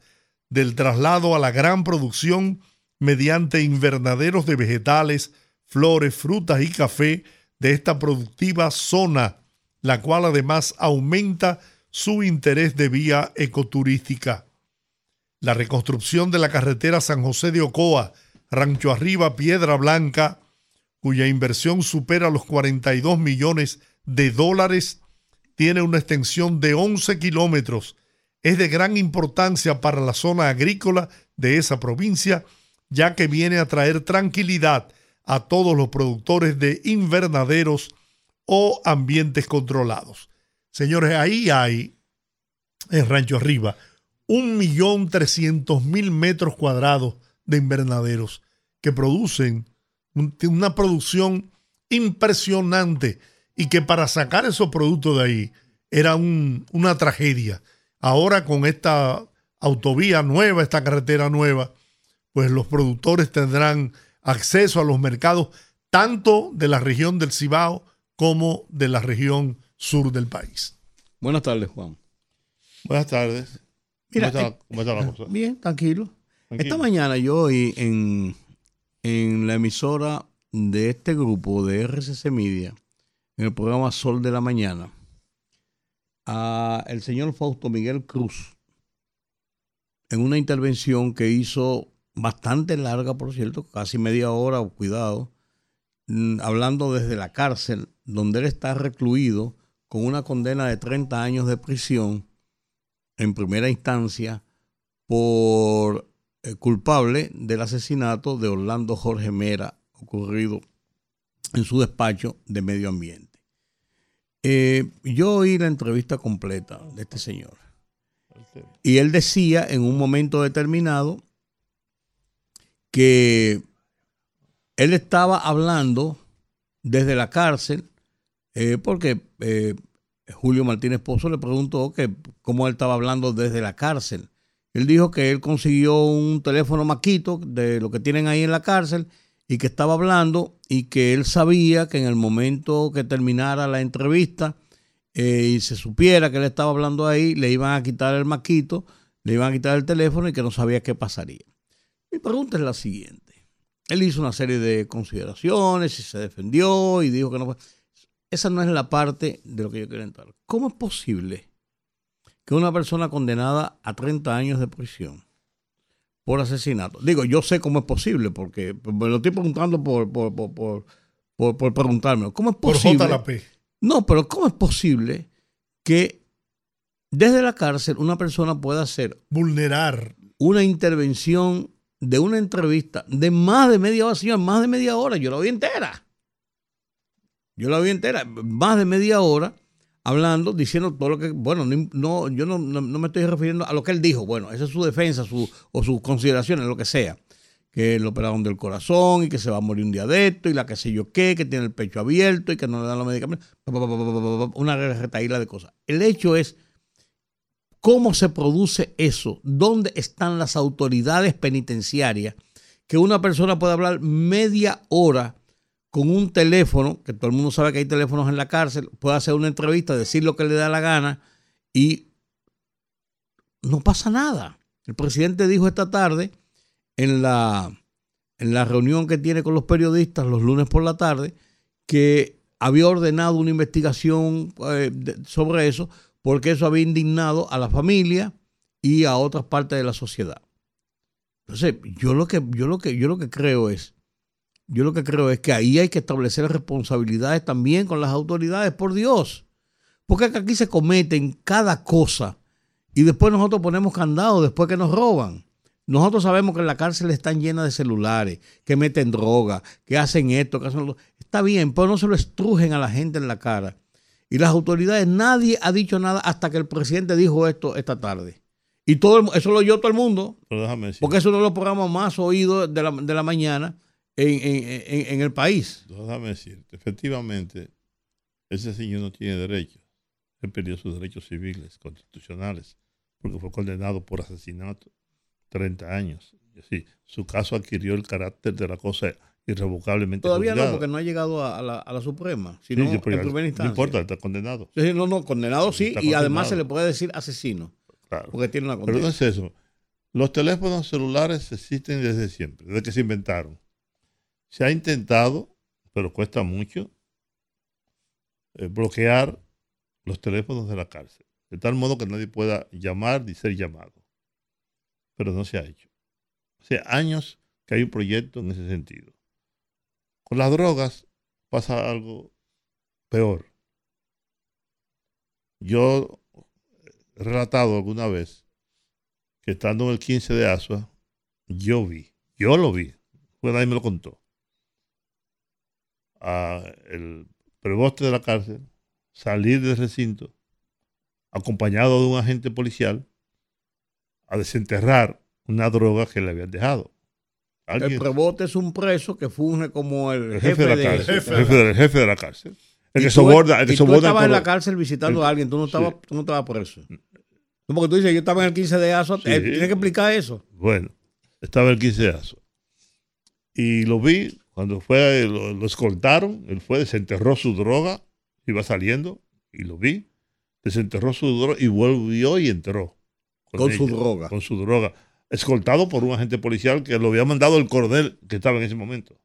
A: del traslado a la gran producción mediante invernaderos de vegetales, flores, frutas y café de esta productiva zona, la cual además aumenta su interés de vía ecoturística. La reconstrucción de la carretera San José de Ocoa, Rancho Arriba, Piedra Blanca, cuya inversión supera los 42 millones de dólares, tiene una extensión de 11 kilómetros. Es de gran importancia para la zona agrícola de esa provincia, ya que viene a traer tranquilidad a todos los productores de invernaderos o ambientes controlados. Señores, ahí hay, en Rancho Arriba, un millón trescientos mil metros cuadrados de invernaderos que producen una producción impresionante y que para sacar esos productos de ahí era una tragedia. Ahora con esta autovía nueva, esta carretera nueva, pues los productores tendrán acceso a los mercados tanto de la región del Cibao como de la región sur del país.
B: Buenas tardes, Juan.
A: Buenas tardes.
B: Mira, ¿Cómo está, la eh, cosa? Bien, tranquilo. Esta mañana yo oí en, en la emisora de este grupo de RCC Media, en el programa Sol de la Mañana, a el señor Fausto Miguel Cruz, en una intervención que hizo bastante larga, por cierto, casi media hora, cuidado, mm, hablando desde la cárcel, donde él está recluido con una condena de 30 años de prisión en primera instancia por eh, culpable del asesinato de Orlando Jorge Mera ocurrido en su despacho de medio ambiente. Eh, yo oí la entrevista completa de este señor y él decía en un momento determinado que él estaba hablando desde la cárcel eh, porque eh, Julio Martínez Pozo le preguntó que cómo él estaba hablando desde la cárcel. Él dijo que él consiguió un teléfono maquito de lo que tienen ahí en la cárcel y que estaba hablando y que él sabía que en el momento que terminara la entrevista eh, y se supiera que él estaba hablando ahí, le iban a quitar el maquito, le iban a quitar el teléfono y que no sabía qué pasaría. Mi pregunta es la siguiente. Él hizo una serie de consideraciones y se defendió y dijo que no esa no es la parte de lo que yo quiero entrar. ¿Cómo es posible que una persona condenada a 30 años de prisión por asesinato, digo, yo sé cómo es posible, porque me lo estoy preguntando por, por, por, por, preguntarme, ¿cómo es posible? No, pero ¿cómo es posible que desde la cárcel una persona pueda hacer
A: vulnerar.
B: una intervención de una entrevista de más de media hora, más de media hora, yo la vi entera. Yo la vi entera, más de media hora, hablando, diciendo todo lo que, bueno, no, yo no, me estoy refiriendo a lo que él dijo, bueno, esa es su defensa su, o sus consideraciones, lo que sea, que lo operaron del corazón y que se va a morir un día de esto y la que sé yo qué, que tiene el pecho abierto y que no le dan los medicamentos, una retaíla de cosas. El hecho es cómo se produce eso, dónde están las autoridades penitenciarias, que una persona puede hablar media hora con un teléfono, que todo el mundo sabe que hay teléfonos en la cárcel, puede hacer una entrevista, decir lo que le da la gana y no pasa nada. El presidente dijo esta tarde en la, en la reunión que tiene con los periodistas los lunes por la tarde que había ordenado una investigación eh, sobre eso porque eso había indignado a la familia y a otras partes de la sociedad. Entonces, yo lo que, yo lo que, yo lo que creo es yo lo que creo es que ahí hay que establecer responsabilidades también con las autoridades, por Dios. Porque aquí se cometen cada cosa y después nosotros ponemos candado después que nos roban. Nosotros sabemos que en la cárcel están llenas de celulares, que meten droga, que hacen esto, que hacen lo... Está bien, pero no se lo estrujen a la gente en la cara. Y las autoridades, nadie ha dicho nada hasta que el presidente dijo esto esta tarde. Y todo eso lo oyó todo el mundo. Porque eso no lo programamos más oídos de la, de la mañana en, el país.
F: Déjame decirte, efectivamente, ese señor no tiene derechos. Él perdió sus derechos civiles, constitucionales, porque fue condenado por asesinato 30 años. Sí, su caso adquirió el carácter de la cosa irrevocablemente.
B: Todavía no, porque no ha llegado a, la, Suprema, sino en
F: primera instancia. No importa, está condenado.
B: no, no, condenado sí, y además se le puede decir asesino. Claro. Porque tiene una
F: condena. Pero no es eso. Los teléfonos celulares existen desde siempre, desde que se inventaron. Se ha intentado, pero cuesta mucho, eh, bloquear los teléfonos de la cárcel, de tal modo que nadie pueda llamar ni ser llamado. Pero no se ha hecho. Hace años que hay un proyecto en ese sentido. Con las drogas pasa algo peor. Yo he relatado alguna vez que estando en el 15 de Asua, yo vi, yo lo vi, pues nadie me lo contó, el preboste de la cárcel salir del recinto acompañado de un agente policial a desenterrar una droga que le habían dejado.
B: El prebote es un preso que funge como el, jefe, de la
F: cárcel. El jefe, de la cárcel. El que soborda. El que
B: tú estabas en la cárcel visitando a alguien, tú no estabas, tú no estabas preso. No, porque tú dices, yo estaba en el 15 de ASO, eh, tienes que explicar eso.
F: Bueno, estaba en el 15 de ASO. Y lo vi cuando fue, lo, escoltaron, él fue, desenterró su droga, iba saliendo y lo vi, desenterró su droga y volvió y entró.
B: Con, su droga.
F: Con su droga. Escoltado por un agente policial que lo había mandado el coronel que estaba en ese momento.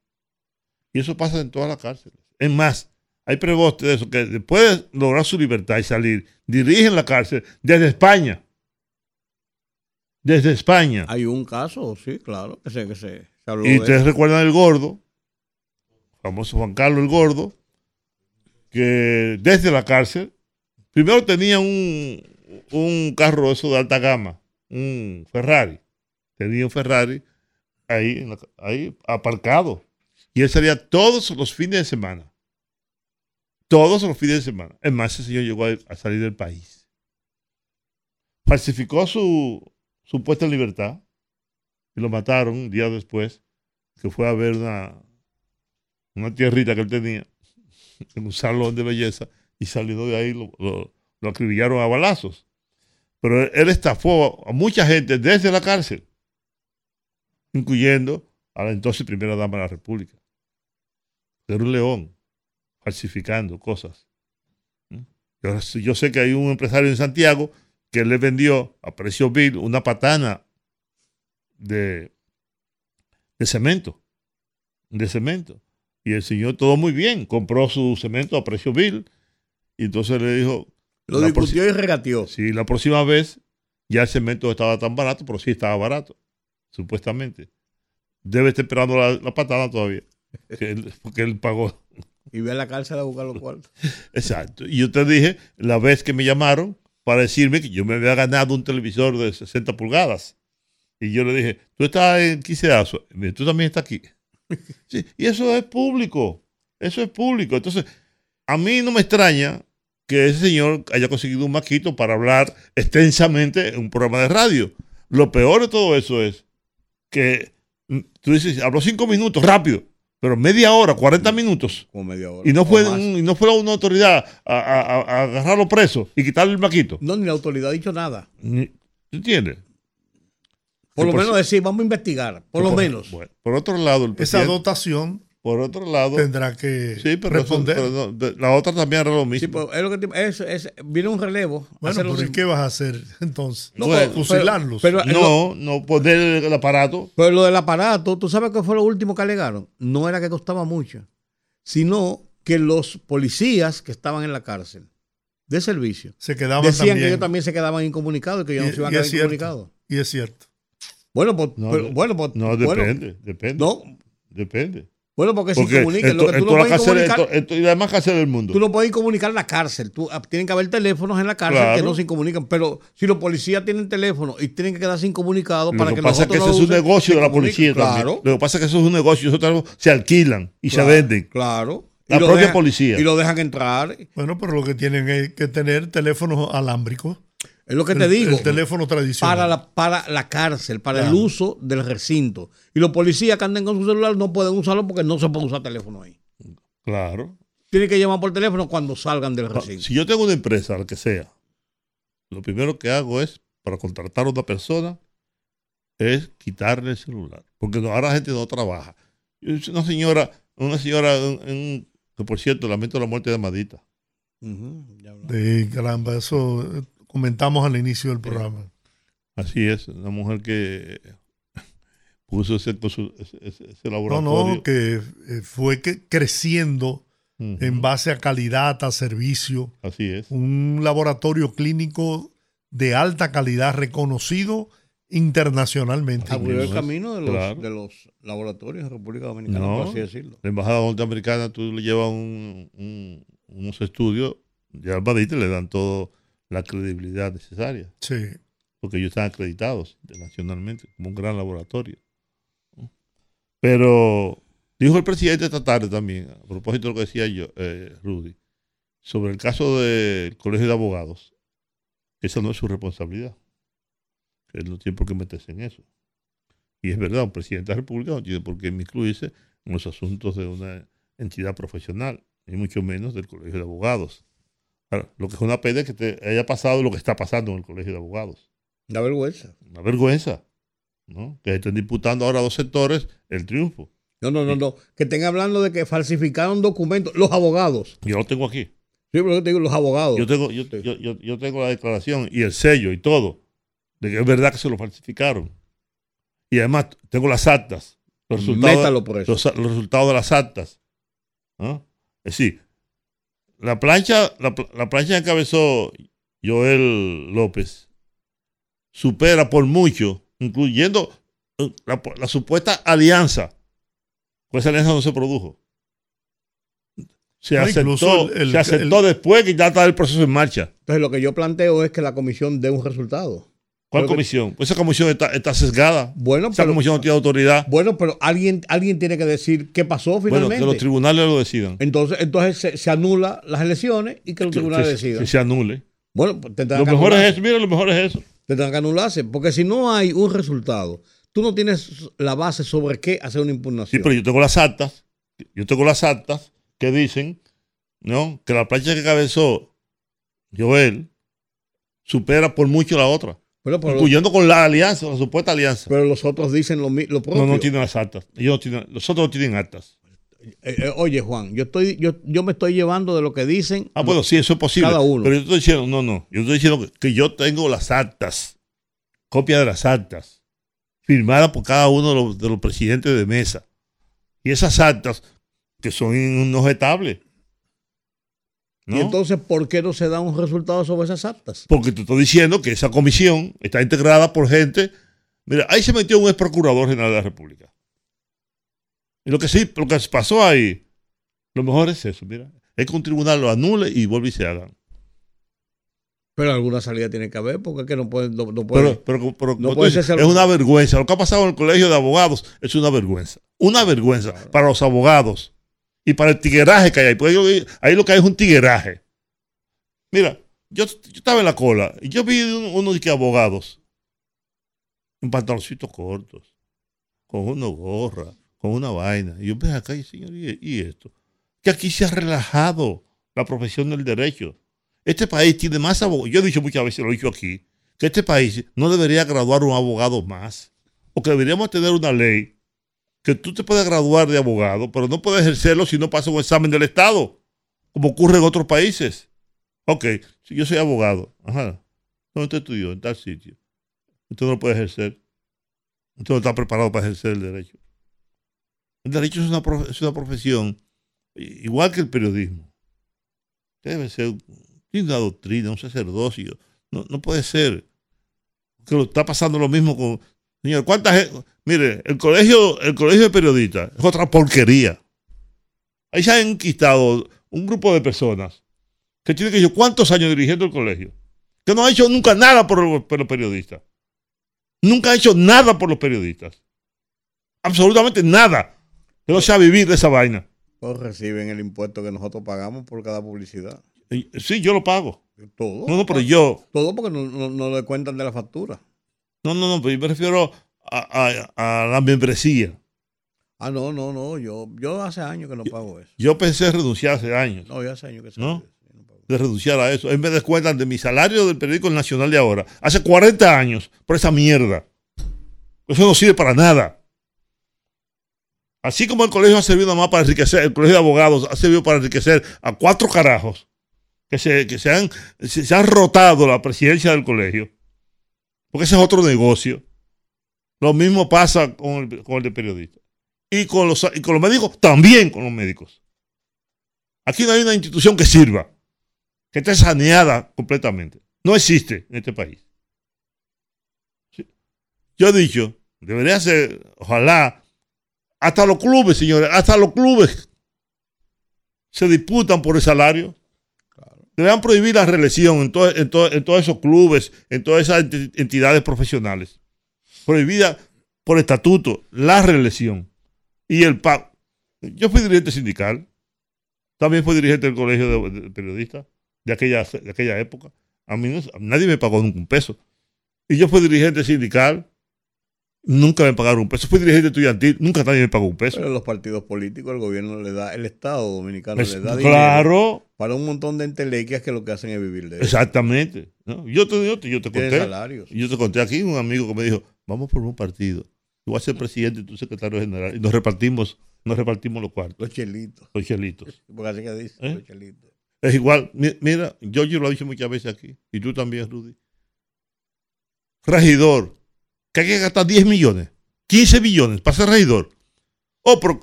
F: Y eso pasa en todas las cárceles. Es más, hay prebostes de eso que después de lograr su libertad y salir, dirigen la cárcel desde España. Desde España.
B: Hay un caso, sí, claro, que se, que se,
F: Y ustedes recuerdan el gordo, famoso Juan Carlos el Gordo, que desde la cárcel, primero tenía un, un carro eso de alta gama, un Ferrari. Tenía un Ferrari ahí, ahí aparcado. Y él salía todos los fines de semana. Todos los fines de semana. Es más, ese señor llegó a, salir del país. Falsificó su, puesta en libertad y lo mataron un día después que fue a ver una, una tierrita que él tenía en un salón de belleza y saliendo de ahí lo, lo, acribillaron a balazos. Pero él, estafó a mucha gente desde la cárcel, incluyendo a la entonces primera dama de la República. Era un león, falsificando cosas. ¿Mm? Yo, yo, sé que hay un empresario en Santiago que le vendió a precio vil una patana de, de cemento. De cemento. Y el señor todo muy bien, compró su cemento a precio vil. Y entonces le dijo...
B: Lo discutió y regateó.
F: Sí, la próxima vez ya el cemento estaba tan barato, pero sí estaba barato, supuestamente. Debe estar esperando la, patada todavía, porque él pagó.
B: Y ve a la cárcel a buscar los cuartos.
F: Exacto. Y yo te dije, la vez que me llamaron para decirme que yo me había ganado un televisor de 60 pulgadas. Y yo le dije, tú estás en Quiseazo, tú también estás aquí y eso es público. Eso es público. Entonces, a mí no me extraña que ese señor haya conseguido un maquito para hablar extensamente en un programa de radio. Lo peor de todo eso es que mm, tú dices, habló cinco minutos, rápido, pero media hora, 40 minutos. Y no fue, y no fue una autoridad a, agarrarlo preso y quitarle el maquito.
B: No, ni la autoridad ha dicho nada.
F: ¿Entiendes?
B: Por lo menos decir, vamos a investigar, por lo menos.
F: por otro lado,
A: esa dotación
F: por otro lado
A: tendrá que responder.
F: la otra también era lo mismo. Sí,
B: pero es lo que es, viene un relevo.
A: Bueno, ¿y qué vas a hacer entonces?
F: No, fusilarlos. no, no poner el aparato.
B: Pero lo del aparato, ¿tú sabes qué fue lo último que alegaron? No era que costaba mucho, sino que los policías que estaban en la cárcel de servicio
A: se quedaban
B: decían que ellos también se quedaban incomunicados y que ellos no se iban a quedar incomunicados.
A: Y es cierto.
B: Bueno, pues,
F: no,
B: bueno, pues,
F: no depende, depende. No, depende.
B: Bueno, porque,
F: Porque
B: si comunican, lo que tú
F: esto
B: no puedes
F: cárcel-
B: comunicar,
F: esto- esto- y la más cárcel del mundo.
B: tú no puedes comunicar en la cárcel. Tú, ah, tienen que haber teléfonos en la cárcel
F: Claro.
B: que no se comunican. Pero si los policías tienen teléfono y tienen que quedarse incomunicados
F: Lo
B: para
F: que,
B: que,
F: pasa es
B: los
F: que
B: no
F: es un negocio de la policía
B: Claro.
F: también. Lo que pasa es que eso es un negocio, esos teléfonos se alquilan y
B: claro,
F: se venden.
B: Claro.
F: La
B: lo
F: propia policía.
B: Y lo dejan entrar.
A: Bueno, pero lo que tienen es que tener teléfonos alámbricos.
B: Es lo que te
A: El-
B: digo.
A: El teléfono tradicional.
B: para la, para la cárcel, para el uso del recinto. Y los policías que anden con su celular no pueden usarlo porque no se puede usar teléfono ahí.
F: Claro.
B: Tienen que llamar por teléfono cuando salgan del recinto.
F: Si yo tengo una empresa, la que sea, lo primero que hago es, para contratar a una persona, es quitarle el celular. Porque ahora la gente no trabaja. Una señora, una señora, en- en- que por cierto, lamento la muerte de
B: ya hablamos.
A: De caramba, eso comentamos al inicio del programa.
F: Así es, una mujer que puso ese, ese- ese- ese
A: No,
F: laboratorio.
A: no, que eh, fue que creciendo
F: Ujú,
A: en base a calidad, a servicio,
F: Así es.
A: un laboratorio clínico de alta calidad reconocido internacionalmente.
B: Abrió el camino de los,
F: claro.
B: de los laboratorios en República Dominicana,
F: No.
B: por así decirlo.
F: La embajada norteamericana, tú le llevas un- un- unos estudios, ya al le dan toda la credibilidad necesaria,
A: Sí.
F: porque ellos están acreditados internacionalmente como un gran laboratorio. Pero dijo el presidente esta tarde también, a propósito de lo que decía yo, eh, Rudy, sobre el caso del Colegio de Abogados, esa no es su responsabilidad, él no tiene por qué meterse en eso. Y es verdad, un presidente de la República no tiene por qué incluirse en los asuntos de una entidad profesional, y mucho menos del Colegio de Abogados. Lo que es una pena es que te haya pasado lo que está pasando en el Colegio de Abogados.
B: Da vergüenza.
F: Una vergüenza, ¿no? Que estén disputando ahora dos sectores el triunfo.
B: No, no, no, no. Que estén hablando de que falsificaron documentos. Los abogados.
F: Yo lo tengo aquí.
B: Sí, pero yo te digo, los abogados.
F: Yo tengo, yo, yo, yo- yo tengo la declaración y el sello y todo, de que es verdad que se lo falsificaron. Y además tengo las actas, los resultados,
B: Métalo por eso.
F: los, los resultados de las actas. ¿no? Es decir, la plancha, la, pl- la plancha que encabezó Joel López supera por mucho, incluyendo eh, la, la supuesta alianza. Pues esa alianza no se produjo. Se
A: No,
F: aceptó,
A: incluso el- el-
F: se aceptó después que ya está el proceso en marcha.
B: Entonces, lo que yo planteo es que la comisión dé un resultado.
F: ¿Cuál
B: Creo
F: comisión? Esa comisión está, está sesgada.
B: Bueno,
F: Esa
B: pero,
F: comisión no tiene autoridad.
B: bueno, pero alguien, alguien tiene que decir qué pasó
F: Bueno,
B: finalmente.
F: que los tribunales lo decidan.
B: entonces, entonces se, se anula las elecciones y que los
F: Que,
B: tribunales
F: que-
B: decidan.
F: que se anule.
B: Bueno, pues tendrán
F: Lo
B: que
F: mejor es
B: anularse.
F: eso. Mira, lo mejor es eso.
B: Tendrán que anularse. Porque si no hay un resultado, tú no tienes la base sobre qué hacer una
F: Sí,
B: impugnación.
F: pero yo tengo las actas. Yo tengo las actas que dicen ¿no? que la plancha que cabezó Joel supera por mucho la otra.
B: Pero, pero-
F: incluyendo con la alianza, la supuesta alianza.
B: pero los otros dicen lo, mi- lo propio.
F: no, no tienen las actas. Ellos no tienen, los otros no tienen actas.
B: Eh, eh, oye, Juan, yo, estoy, yo, yo me estoy llevando de lo que dicen.
F: Ah, bueno, sí, eso es posible.
B: Cada uno.
F: Pero yo estoy diciendo, no, no. Yo estoy diciendo que, que yo tengo las actas, copia de las actas, firmadas por cada uno de los, de los presidentes de mesa. Y esas actas, que son inobjetables. ¿No?
B: Y entonces, ¿por qué no se da un resultado sobre esas actas?
F: Porque te estoy diciendo que esa comisión está integrada por gente. Mira, ahí se metió un ex procurador general de la República. Y lo que sí, lo que pasó ahí, lo mejor es eso, mira. Es que un tribunal lo anule y vuelve y se hagan.
B: Pero alguna salida tiene que haber, porque es que no puede. No, no puede-
F: Pero, pero, pero como tú
B: puede
F: dices,
B: ser-
F: es una vergüenza. Lo que ha pasado en el colegio de abogados es una vergüenza. Una vergüenza para los abogados y para el tigueraje que hay ahí. Ahí lo que hay es un tigueraje. Mira, yo, estaba en la cola y yo vi un- unos de que abogados en pantaloncitos cortos, con una gorra, con una vaina. Y yo ven acá y señor, ¿y, y esto? Que aquí se ha relajado la profesión del derecho. Este país tiene más abogados. Yo he dicho muchas veces, lo he dicho aquí, que este país no debería graduar un abogado más. O que deberíamos tener una ley que tú te puedes graduar de abogado, pero no puedes ejercerlo si no pasas un examen del Estado, como ocurre en otros países. Ok, si yo soy abogado, ajá, ¿dónde estudió? En tal sitio. Usted no lo puede ejercer. Usted no está preparado para ejercer el derecho. El derecho es una, es una profesión igual que el periodismo. Debe ser una doctrina, un sacerdocio. No, no puede ser. Que lo está pasando lo mismo con. Señor, ¿cuánta gente? Mire, el colegio, el colegio de periodistas es otra porquería. Ahí se han enquistado un grupo de personas que tienen que yo cuántos años dirigiendo el colegio, que no ha hecho nunca nada por, por los periodistas. Nunca ha hecho nada por los periodistas. Absolutamente nada. Que no sea vivir de esa vaina.
B: Todos reciben el impuesto que nosotros pagamos por cada publicidad.
F: Y- Sí, yo lo pago.
B: Todo.
F: No, no, pero yo.
B: Todo porque no, no, no le cuentan de la factura.
F: No, no, no, pero yo me refiero a, a- a la membresía.
B: Ah, no, no, no. Yo, yo hace años que no pago eso.
F: Yo pensé renunciar hace años.
B: No, yo hace años que
F: ¿No?
B: yo no pago.
F: de renunciar a eso. En vez de cuentan de mi salario del periódico Nacional de ahora. Hace 40 años por esa mierda. Eso no sirve para nada. Así como el colegio ha servido nada más para enriquecer, el colegio de abogados ha servido para enriquecer a cuatro carajos que se, que se, han, se, se han rotado la presidencia del colegio. Porque ese es otro negocio. Lo mismo pasa con el, de periodista. Y con, los, y con los médicos, también con los médicos. Aquí no hay una institución que sirva que esté saneada completamente. No existe en este país. Yo he dicho, debería ser, ojalá, hasta los clubes, señores, hasta los clubes se disputan por el salario. Deberían prohibir la reelección en, to- en to- en todos esos clubes, en todas esas enti- entidades profesionales. Prohibida por estatuto la reelección y el pago. Yo fui dirigente sindical, también fui dirigente del colegio de, periodistas de aquella, época. A mí nadie me pagó nunca un peso. Y yo fui dirigente sindical, nunca me pagaron un peso. Fui dirigente estudiantil, nunca nadie me pagó un peso.
B: Pero los partidos políticos, el gobierno le da, el Estado dominicano
F: Pues,
B: le da dinero
F: claro,
B: para un montón de entelequias que lo que hacen es vivir de eso.
F: exactamente. ¿no? Yo, te, yo, te, yo te conté.
B: salarios.
F: Yo te conté aquí un amigo que me dijo, vamos por un partido. Yo voy a ser presidente y tú secretario general. Y nos repartimos, nos repartimos los cuartos,
B: Los chelitos.
F: los chelitos.
B: Porque así que dice,
F: ¿Eh?
B: los chelitos.
F: Es igual, mi- mira, yo, yo lo he dicho muchas veces aquí, y tú también, Rudy. Regidor, que hay que gastar 10 millones, 15 millones para ser regidor. O pero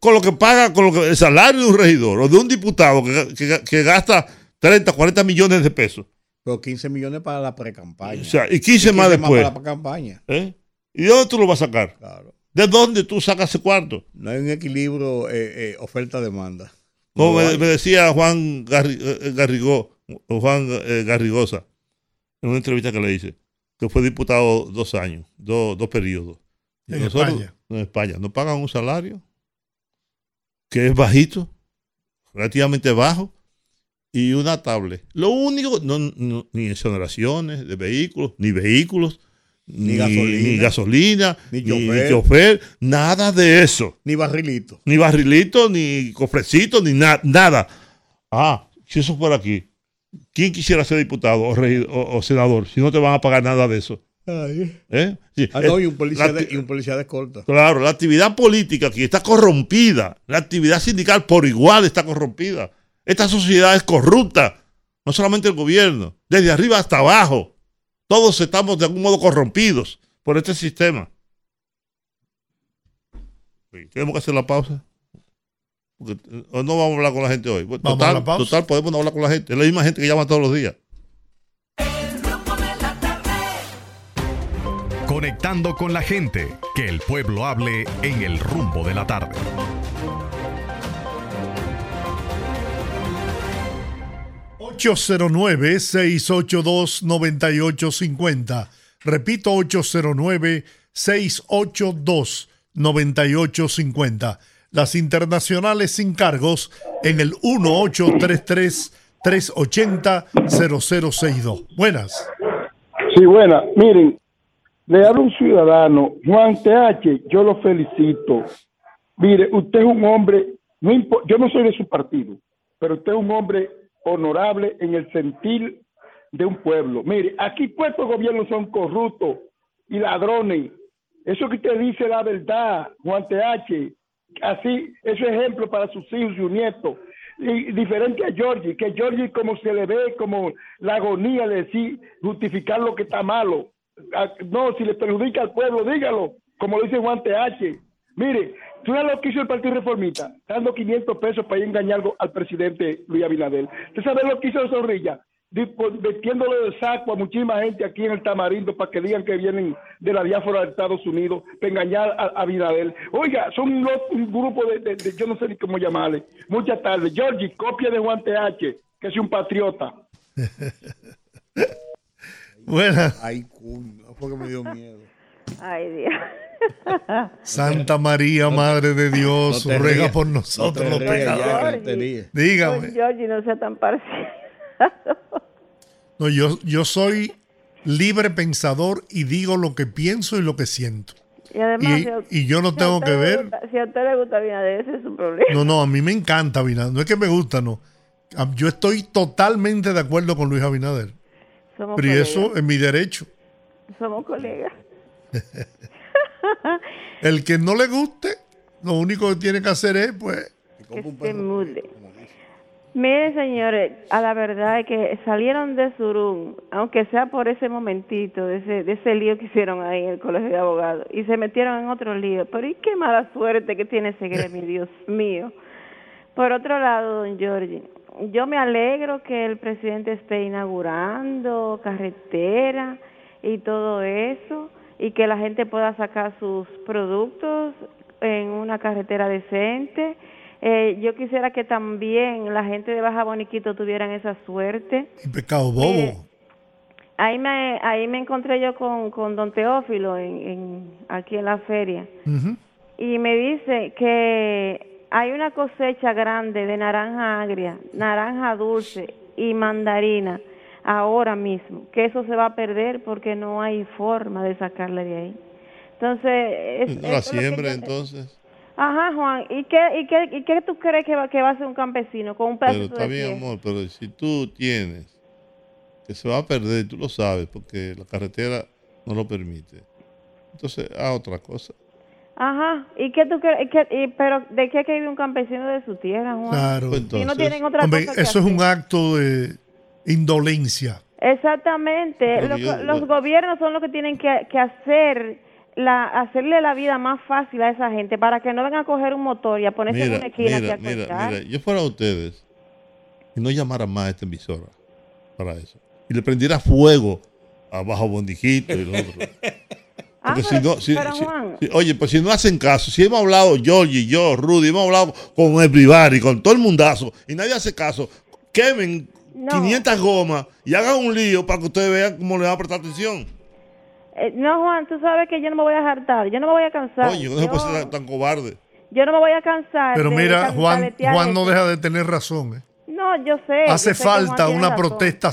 F: con lo que paga, con lo que, el salario de un regidor o de un diputado que, que- que gasta 30, 40 millones de pesos.
B: Pero 15 millones para la pre-campaña.
F: O sea, y 15 más después.
B: para la campaña.
F: ¿eh? ¿Y de dónde tú lo vas a sacar?
B: Claro.
F: ¿De dónde tú sacas ese cuarto?
B: No hay un equilibrio eh, eh, oferta-demanda.
F: Como
B: No
F: me, decía Juan Garri- eh, Garrigó, o Juan eh, Garrigosa, en una entrevista que le hice, que fue diputado dos años, dos, dos periodos. Y
A: En España.
F: En España. No pagan un salario que es bajito, relativamente bajo, y una tablet. Lo único, no, no- ni exoneraciones de vehículos, ni vehículos,
B: Ni gasolina.
F: ni, gasolina,
B: Ni
F: ni, ni
B: chofer.
F: chofer, nada de eso
B: Ni barrilito.
F: ni barrilito, ni cofrecito, ni na- nada. Ah, si eso fuera aquí, ¿quién quisiera ser diputado o, regi- o- o senador si no te van a pagar nada de eso? ¿Eh? Sí,
B: Ah, no, y un policía, de,
F: acti-
B: y un policía de escolta.
F: Claro, la actividad política aquí está corrompida. La actividad sindical por igual está corrompida. Esta sociedad es corrupta. No solamente el gobierno, desde arriba hasta abajo. Todos estamos de algún modo corrompidos por este sistema. Tenemos que hacer la pausa. Porque, eh, o no vamos a hablar con la gente hoy. Total,
A: a la pausa.
F: total, podemos no hablar con la gente. Es la misma gente que llama todos los días.
C: Conectando con la gente, que el pueblo hable en el rumbo de la tarde.
A: ...809-682-9850. Repito, 809-682-9850. Las internacionales sin cargos en el 1833-380-0062. Buenas.
G: Sí, buena. Miren, le habla un ciudadano, Juan TH, yo lo felicito. Mire, usted es un hombre, no yo no soy de su partido, pero usted es un hombre honorable en el sentir de un pueblo. Mire, aquí todos estos gobiernos son corruptos y ladrones. Eso que usted dice la verdad, Juan TH. Así, ese ejemplo para sus hijos y sus nietos. Y diferente a Georgie, que Georgie como se le ve como la agonía de decir, justificar lo que está malo. Ah, No, si le perjudica al pueblo, dígalo, como lo dice Juan TH. Mire, tú sabes lo que hizo el Partido Reformista, dando 500 pesos para ir engañar al presidente Luis Abinader. ¿Usted sabe lo que hizo Zorrilla? Metiéndole de saco a muchísima gente aquí en el Tamarindo para que digan que vienen de la diáspora de Estados Unidos para engañar a, a Abinader. Oiga, son un, un grupo de, de- de- yo no sé ni cómo llamarle. Muchas tardes. Georgie, copia de Juan TH, que es un patriota.
A: Buenas.
B: Ay, coño, fue que me dio miedo.
H: Ay, Dios.
A: Santa María, Madre de Dios,
B: No rías,
A: por
B: no
A: nosotros
B: te
A: los pecadores. Dígame.
H: Georgie no sea tan parcial.
A: No, yo, yo soy libre pensador y digo lo que pienso y lo que siento.
H: Y además,
A: Y-
H: si a-
A: y yo no
H: si
A: tengo que ver.
H: gusta- si a usted le gusta Abinader, ese es su problema.
A: No, no, a mí me encanta Abinader. No es que me gusta, no. Yo estoy totalmente de acuerdo con Luis Abinader.
H: Somos
A: Pero y
H: colegas.
A: eso es mi derecho.
H: Somos colegas.
A: El que no le guste, lo único que tiene que hacer es, pues,
H: que se mude. Miren, señores, a la verdad es que salieron de Surún, aunque sea por ese momentito, de ese, de ese lío que hicieron ahí en el colegio de abogados, y se metieron en otro lío. Pero ¿y qué mala suerte que tiene ese gremio, Dios mío? Por otro lado, don Giorgi, yo me alegro que el presidente esté inaugurando carretera y todo eso, y que la gente pueda sacar sus productos en una carretera decente. Eh, yo quisiera que también la gente de Baja Boniquito tuvieran esa suerte.
A: y pecado bobo.
H: Ahí me, ahí me encontré yo con, con don Teófilo en, en- aquí en la feria y me dice que hay una cosecha grande de naranja agria, naranja dulce y mandarina ahora mismo, que eso se va a perder porque no hay forma de sacarle de ahí. Entonces, es,
F: No la siembra entonces.
H: Ajá, Juan, ¿y qué, y qué, y qué tú crees que va, que va a hacer un campesino con un
F: Pero
H: pedacito
F: está
H: de
F: bien, amor, pero si tú tienes que se va a perder, tú lo sabes, porque la carretera no lo permite. Entonces, a otra cosa.
H: Ajá, ¿y qué tú crees? y qué- y- pero ¿de qué que vive un campesino de su tierra, Juan?
A: Claro.
F: Pues
H: Si no
F: entonces,
H: tienen otra
A: Hombre,
H: cosa que
A: eso es un acto de indolencia.
H: Exactamente.
F: Pero
H: Los,
F: yo-
H: los gobiernos son los que tienen que, que hacer la hacerle la vida más fácil a esa gente para que no vengan a coger un motor y a ponerse en una esquina
F: mira,
H: aquí a
F: mira, mira, yo fuera a ustedes y no llamara más a esta emisora para eso. Y le prendiera fuego a Bajo Bondiquito y lo otro.
H: Ah, pero-
F: si no, si- oye, pues si no hacen caso, si hemos hablado, Georgie, yo, Rudy, hemos hablado con el Brivari, con todo el mundazo, y nadie hace caso, quemen
H: No.
F: 500 gomas y hagan un lío para que ustedes vean cómo le van a prestar atención.
H: Eh, no, Juan, tú sabes que yo no me voy a hartar, yo no me voy a cansar.
F: Oye, no se
H: yo,
F: puede ser tan, tan cobarde.
H: yo no me voy a cansar.
A: Pero
H: de
A: mira, Juan, Juan no deja de tener razón. ¿eh?
H: No, yo sé.
A: Hace
H: yo sé
A: falta una
H: razón.
A: protesta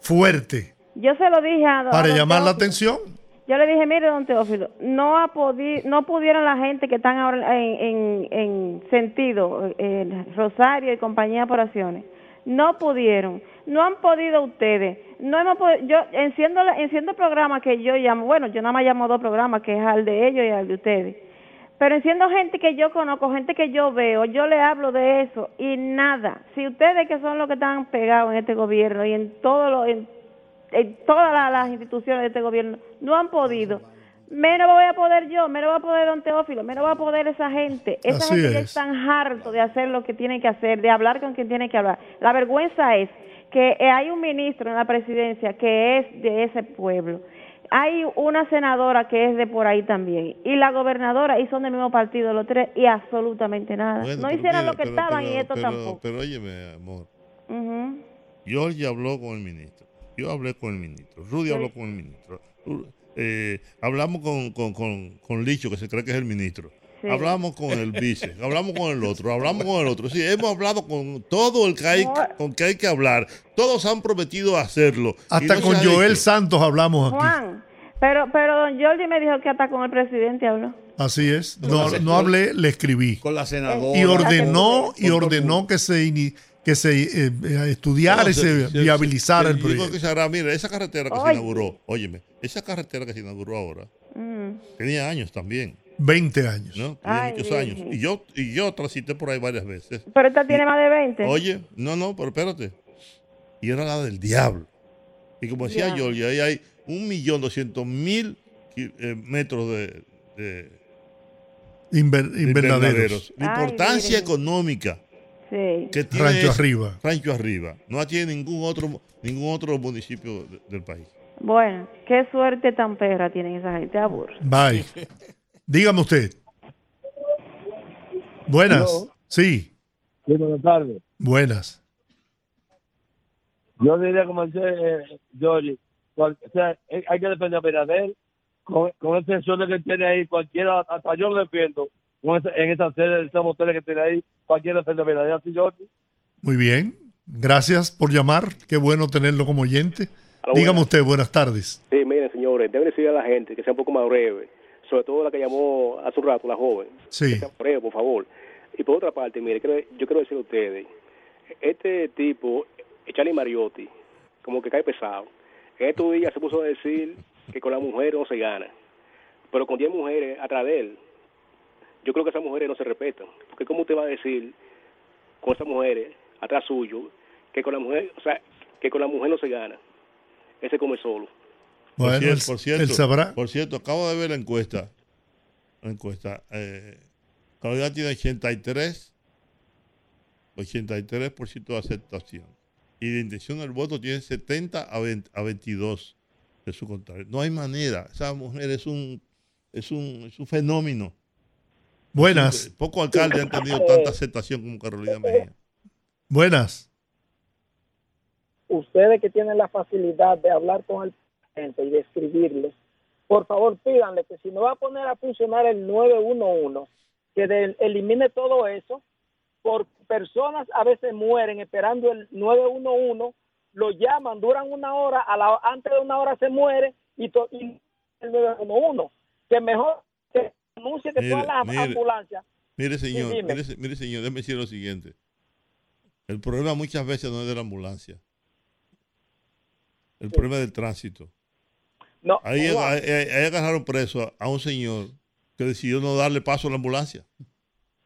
A: fuerte
H: Yo se lo dije a, a
A: para
H: don
A: llamar la atención.
H: Yo le dije, mire, don Teófilo, no ha podi no pudieron la gente que están ahora en, en, en sentido, eh, Rosario y compañía por acciones, no pudieron, no han podido ustedes, no hemos podido, yo enciendo, enciendo el programa que yo llamo, bueno, yo nada más llamo dos programas, que es al de ellos y al de ustedes, pero enciendo gente que yo conozco, gente que yo veo, yo le hablo de eso y nada, si ustedes que son los que están pegados en este gobierno y en en todas la- las instituciones de este gobierno no han podido. Menos voy a poder yo, menos va a poder don Teófilo, menos va a poder esa gente. Esa
A: Así
H: gente ya
A: es.
H: están harto de hacer lo que tienen que hacer, de hablar con quien tiene que hablar. La vergüenza es que eh, hay un ministro en la presidencia que es de ese pueblo. Hay una senadora que es de por ahí también. Y la gobernadora, y son del mismo partido los tres, y absolutamente nada.
F: Bueno,
H: no hicieron
F: mira,
H: lo que
F: pero-
H: estaban y esto
F: pero-
H: tampoco.
F: Pero óyeme, amor,
H: Ujú.
F: Georgie habló con el ministro, yo hablé con el ministro, Rudy habló con el ministro, eh, hablamos con, con, con, con Licho, que se cree que es el ministro.
H: Sí.
F: Hablamos con el vice, hablamos con el otro, hablamos con el otro. Sí, hemos hablado con todo el que hay, con que hay que hablar. Todos han prometido hacerlo.
A: Hasta
F: no
A: con Joel. Santos hablamos aquí.
H: Juan, pero, pero don Jordi me dijo que hasta con el presidente habló.
A: Así es. No, no hablé, le escribí.
B: Con la senadora.
A: Y ordenó, y ordenó que se, ini- que se eh, eh, estudiara
F: No,
A: y se
F: se-
A: viabilizara
F: se-
A: el
F: yo digo
A: proyecto.
F: que se hará, mira, esa carretera que se inauguró, óyeme, esa carretera que se inauguró ahora,
H: Mm.
F: tenía años también,
A: 20 años.
F: ¿no? Tenía
H: Ay,
F: muchos años. Y yo, y yo transité por ahí varias veces.
H: Pero esta tiene más de 20.
F: Oye, no, no, pero espérate. Y era la del diablo. Y como decía
H: Ya.
F: George, ahí hay un millón doscientos mil eh, metros de, de-
A: Inver-
F: de
A: invernaderos.
F: La importancia económica
H: Sí.
F: Que tiene
A: Rancho Arriba.
F: Rancho Arriba. No tiene ningún otro, ningún otro municipio de- del país.
H: Bueno, qué suerte tan perra tienen esa gente, aburro.
A: Bye. Dígame usted. Buenas.
I: Hello.
A: Sí,
I: Sí, buenas tardes.
A: buenas.
I: Yo diría, como dice eh, cual- o sea, eh, hay que defender a Berader con, con ese sueldo que tiene ahí. Cualquiera, hasta yo lo defiendo. En esa serie de esos moteles que tiene ahí, cualquiera defiende a Berader. ¿Sí, Georgie?
A: Muy bien. Gracias por llamar. Qué bueno tenerlo como oyente. Dígame usted, buenas tardes.
J: Sí, miren, señores, deben decirle a la gente que sea un poco más breve, sobre todo la que llamó hace un rato, la joven.
A: Sí.
J: Que sea breve, por favor. Y por otra parte, mire, yo quiero decirle a ustedes, este tipo, Charlie Mariotti, como que cae pesado. En estos días se puso a decir que con la mujer no se gana, pero con 10 mujeres atrás de él, yo creo que esas mujeres no se respetan. Porque ¿cómo usted va a decir con esas mujeres atrás suyo que con la mujer, o sea, que con la mujer no se gana? Ese come solo.
F: Por
A: Bueno,
F: cierto,
A: él-
F: por cierto,
A: él sabrá.
F: por cierto, acabo de ver la encuesta. La encuesta. Eh, Carolina tiene 83, 83% de aceptación. Y de intención del voto tiene 70 a, 20 a 22 de su contrario. No hay manera. Esa mujer es un, es un, es un fenómeno.
A: Buenas.
F: Pocos alcaldes han tenido tanta aceptación como Carolina Mejía.
A: Buenas.
K: ustedes que tienen la facilidad de hablar con el presidente y de escribirle, por favor pídanle que si no va a poner a funcionar el 911, que de- elimine todo eso, por personas a veces mueren esperando el 911, lo llaman, duran una hora, a la, antes de una hora se muere y, to- y el 911, que mejor que anuncie que
F: Mire,
K: todas las
F: mire.
K: ambulancias
F: Mire, señor,
K: Sí,
F: mire, se- mire, señor, déjeme decir lo siguiente. El problema muchas veces no es de la ambulancia. El problema es del tránsito.
K: No,
F: ahí, agarraron preso a, un señor que decidió no darle paso a la ambulancia.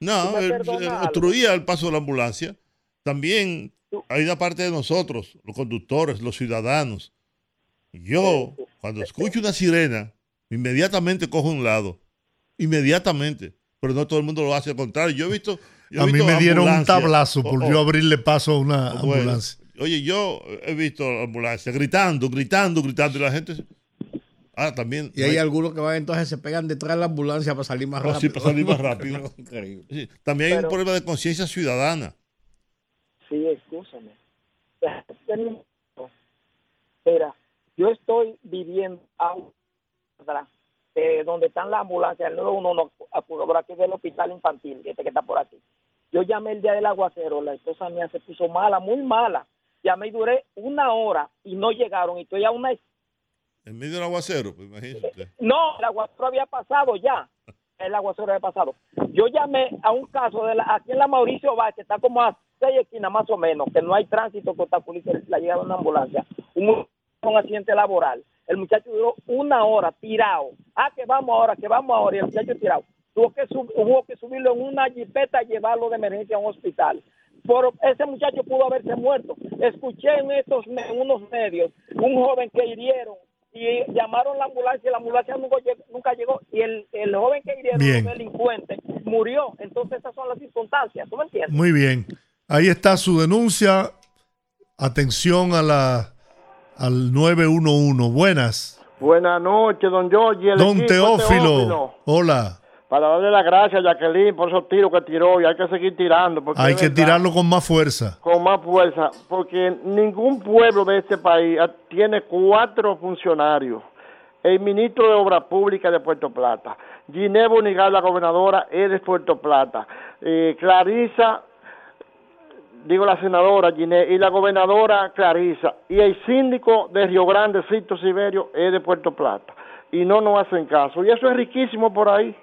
F: No, él- él obstruía el paso de la ambulancia. También hay una parte de nosotros, los conductores, los ciudadanos. Yo, cuando escucho una sirena, inmediatamente cojo un lado. Inmediatamente. Pero no todo el mundo lo hace al contrario. Yo he visto. yo he
A: A mí
F: visto
A: me dieron un tablazo por
F: Oh, oh.
A: yo abrirle paso a una
F: Bueno,
A: ambulancia.
F: Oye, yo he visto ambulancias gritando, gritando, gritando. Y la gente. Ah, también.
B: Y hay algunos que van entonces se pegan detrás de la ambulancia para salir más
F: Oh,
B: rápido.
F: sí, para salir más rápido.
B: Increíble.
F: Sí, También hay un problema de conciencia ciudadana.
K: Sí, escúchame. Mira, yo estoy viviendo a un- atrás, eh, donde están las ambulancias, el 911, a- por aquí del hospital infantil, este que está por aquí. Yo llamé el día del aguacero, la esposa mía se puso mala, muy mala. Llamé y duré una hora y no llegaron y estoy a una...
F: En medio del aguacero, pues imagínese usted.
K: No, el aguacero había pasado ya. El aguacero había pasado. Yo llamé a un caso de la, aquí en la Mauricio Vázquez, que está como a seis esquinas más o menos, que no hay tránsito que obstaculice la llegada de una ambulancia. Un, un accidente laboral. El muchacho duró una hora tirado. Ah, que vamos ahora, que vamos ahora. Y el muchacho tirado. Tuvo que, sub- hubo que subirlo en una jipeta y llevarlo de emergencia a un hospital. Por ese muchacho pudo haberse muerto. Escuché en estos en unos medios un joven que hirieron y llamaron la ambulancia y la ambulancia nunca llegó, nunca llegó y el, el joven que hirieron,
A: Bien.
K: el delincuente, murió. Entonces esas son las circunstancias, ¿tú me entiendes?
A: Muy bien. Ahí está su denuncia. Atención a la al 911. Buenas.
L: Buenas noches, don George. el
A: Don Teófilo. Hola.
L: Para darle las gracias a Jacqueline por esos tiros que tiró y hay que seguir tirando. Porque
A: Hay que
L: verdad,
A: tirarlo con más fuerza.
L: Con más fuerza, porque ningún pueblo de este país ah, tiene cuatro funcionarios. El ministro de Obras Públicas de Puerto Plata, Ginebra Unigal, la gobernadora, es de Puerto Plata, eh, Clarisa, digo la senadora Giné, y la gobernadora Clarisa, y el síndico de Río Grande, Cito Siberio, es de Puerto Plata. Y no nos hacen caso. Y eso es riquísimo por ahí.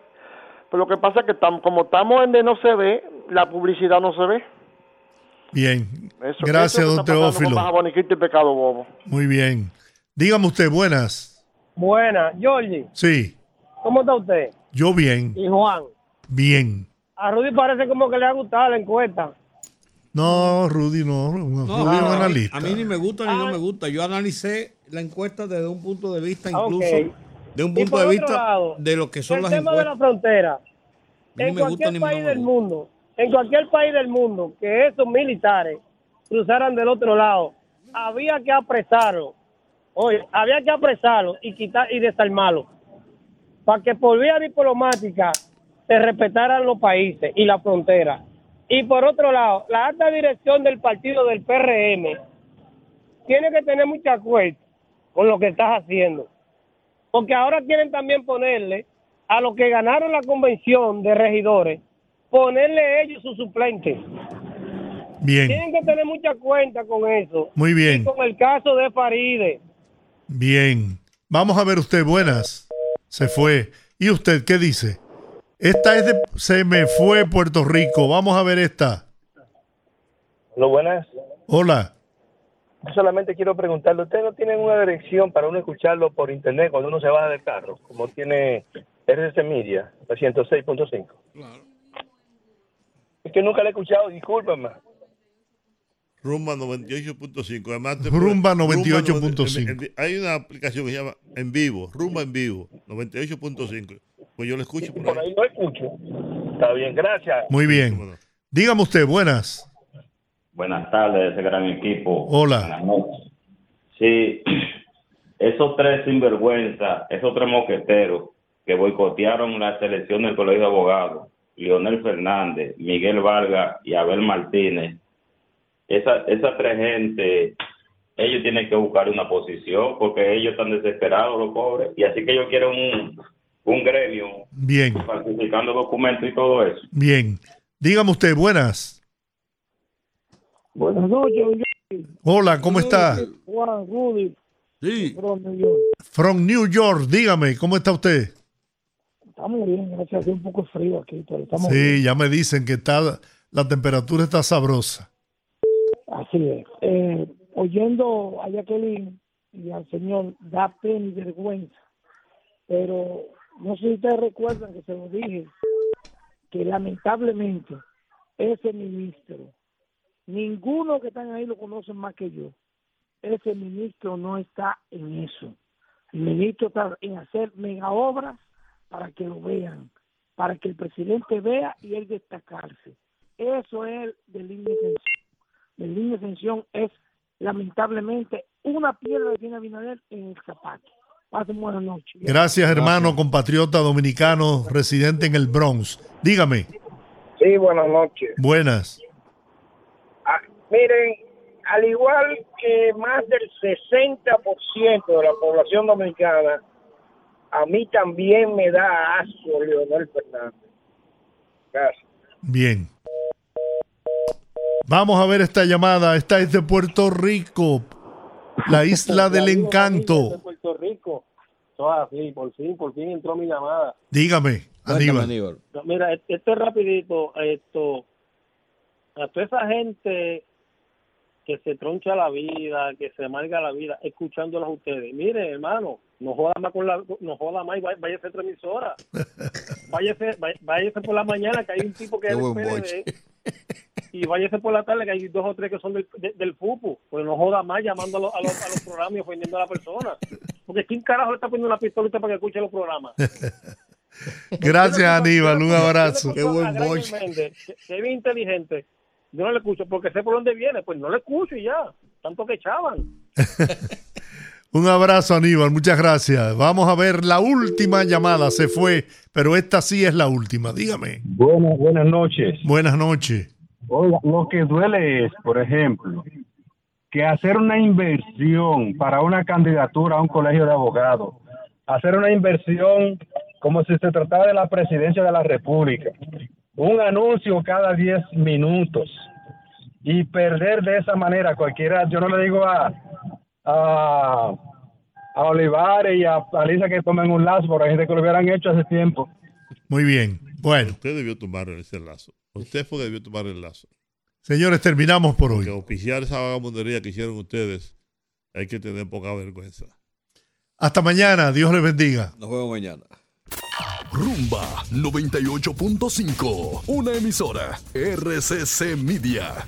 L: Pero lo que pasa es que tam- como estamos en de no se ve, la publicidad no se ve.
A: Bien.
L: Eso-
A: Gracias,
L: eso
A: don Teófilo.
L: Y Pecado Bobo.
A: Muy bien. Dígame usted, buenas.
M: Buena, Georgie,
A: Sí,
M: ¿cómo está usted?
A: yo bien,
M: Y Juan,
A: bien.
M: a Rudy parece como que le ha gustado la encuesta.
A: No, Rudy, no.
B: No,
A: Rudy es un
B: a, mí,
A: analista.
B: a mí ni me gusta ni no me gusta. Yo analicé la encuesta desde un punto de vista, incluso
M: Ok.
B: de un punto de vista
M: lado,
B: de lo que son
M: el
B: las
M: tema de la frontera.
B: Ni
M: En
B: me gusta
M: cualquier país del mundo, en cualquier país del mundo que esos militares cruzaran del otro lado, había que apresarlo. Oye, había que apresarlo y quitar y desarmarlo para que por vía diplomática se respetaran los países y la frontera. Y por otro lado, la alta dirección del partido del PRM tiene que tener mucha cuenta con lo que estás haciendo. Porque ahora quieren también ponerle a los que ganaron la convención de regidores, ponerle ellos sus suplentes.
A: Bien.
M: Tienen que tener mucha cuenta con eso.
A: Muy bien.
M: Y con el caso de Faride.
A: Bien. Vamos a ver usted, buenas. Se fue. ¿Y usted qué dice? Esta es de... Se me fue Puerto Rico. Vamos a ver esta.
N: Lo buenas.
A: Hola.
N: Yo solamente quiero preguntarle, ¿ustedes no tienen una dirección para uno escucharlo por internet cuando uno se baja del carro? Como tiene RCC Media, la 106.5. Es que nunca la he escuchado, discúlpame.
F: Rumba 98.5. Además,
A: Rumba
F: puede-
A: 98.5.
F: en- en- Hay una aplicación que se llama En Vivo, Rumba en Vivo, 98.5. Pues yo lo escucho por
N: Por
F: ahí.
N: ahí no escucho. Está bien, gracias.
A: Muy bien. Dígame usted, buenas.
O: Buenas tardes, ese gran equipo.
A: Hola.
O: Buenas noches. Sí, esos tres sinvergüenza, esos tres mosqueteros que boicotearon la selección del Colegio de Abogados, Leonel Fernández, Miguel Vargas y Abel Martínez, esa, esa tres gente, ellos tienen que buscar una posición porque ellos están desesperados, los pobres, y así que ellos quieren un, un gremio
A: Bien,
O: falsificando documentos y todo eso.
A: bien. Dígame usted, buenas.
P: Buenas noches,
A: Hola, ¿cómo está?
P: Juan Rudy.
A: Sí.
P: From New York.
A: From New York, dígame, ¿cómo está usted?
P: Estamos bien, gracias a Dios, un poco frío aquí, pero estamos bien.
A: Sí, ya me dicen que está la temperatura está sabrosa.
P: Así es. Eh, oyendo a Jacqueline y al señor, da pena y vergüenza. Pero no sé si ustedes recuerdan que se lo dije, que lamentablemente ese ministro, ninguno que están ahí lo conocen más que yo. Ese ministro no está en eso. El ministro está en hacer mega obras para que lo vean, para que el presidente vea y él destacarse. Eso es del línea de extensión. El línea de es lamentablemente una piedra que tiene Abinader en el zapato. Pasen buenas noches.
A: Gracias, hermano, compatriota dominicano, residente en el Bronx. Dígame,
Q: Sí, buenas noches.
A: buenas.
Q: Ah, miren, al igual que más del 60% de la población dominicana, a mí también me da asco Leonel Fernández. Gracias.
A: Bien. Vamos a ver esta llamada. Esta es de Puerto Rico, la isla del
R: De
A: encanto.
R: Puerto Rico. Eso es así, por fin, por fin entró mi llamada.
A: Dígame, Aníbal.
R: Mira, et- esto es rapidito, esto, a toda esa gente que se troncha la vida, que se amarga la vida, escuchándolos a ustedes. Mire, hermano, no joda más con la, no joda más y vaya- váyase a otra emisora. Váyase, váyase por la mañana que hay un tipo que
B: Qué
R: es y váyase por la tarde que hay dos o tres que son del, de- del FUPU. Pues no joda más llamando a los, a los, a los programas y ofendiendo a la persona. Porque ¿quién carajo le está poniendo una pistola a usted para que escuche los programas?
A: Gracias, Aníbal. Un abrazo.
R: Qué buen que es bien inteligente. Yo no le escucho porque sé por dónde viene. Pues no le escucho y ya. Tanto que echaban.
A: Un abrazo, Aníbal. Muchas gracias. Vamos a ver la última llamada. Se fue, pero esta sí es la última. Dígame.
S: Buenas, buenas noches.
A: Buenas noches.
S: Oiga, lo que duele es, por ejemplo, que hacer una inversión para una candidatura a un colegio de abogados, hacer una inversión como si se tratara de la presidencia de la República, un anuncio cada 10 minutos y perder de esa manera cualquiera, yo no le digo a, a, a Olivares y a, a Lisa que tomen un lazo, porque hay gente que lo hubieran hecho hace tiempo.
A: Muy bien. Bueno,
F: Usted debió tomar ese lazo. Usted fue que debió tomar el lazo.
A: señores, terminamos por hoy.
F: Que oficiar esa vagabundería que hicieron ustedes, hay que tener poca vergüenza.
A: Hasta mañana. Dios les bendiga.
T: Nos vemos mañana.
C: Rumba 98.5, una emisora RCC Media.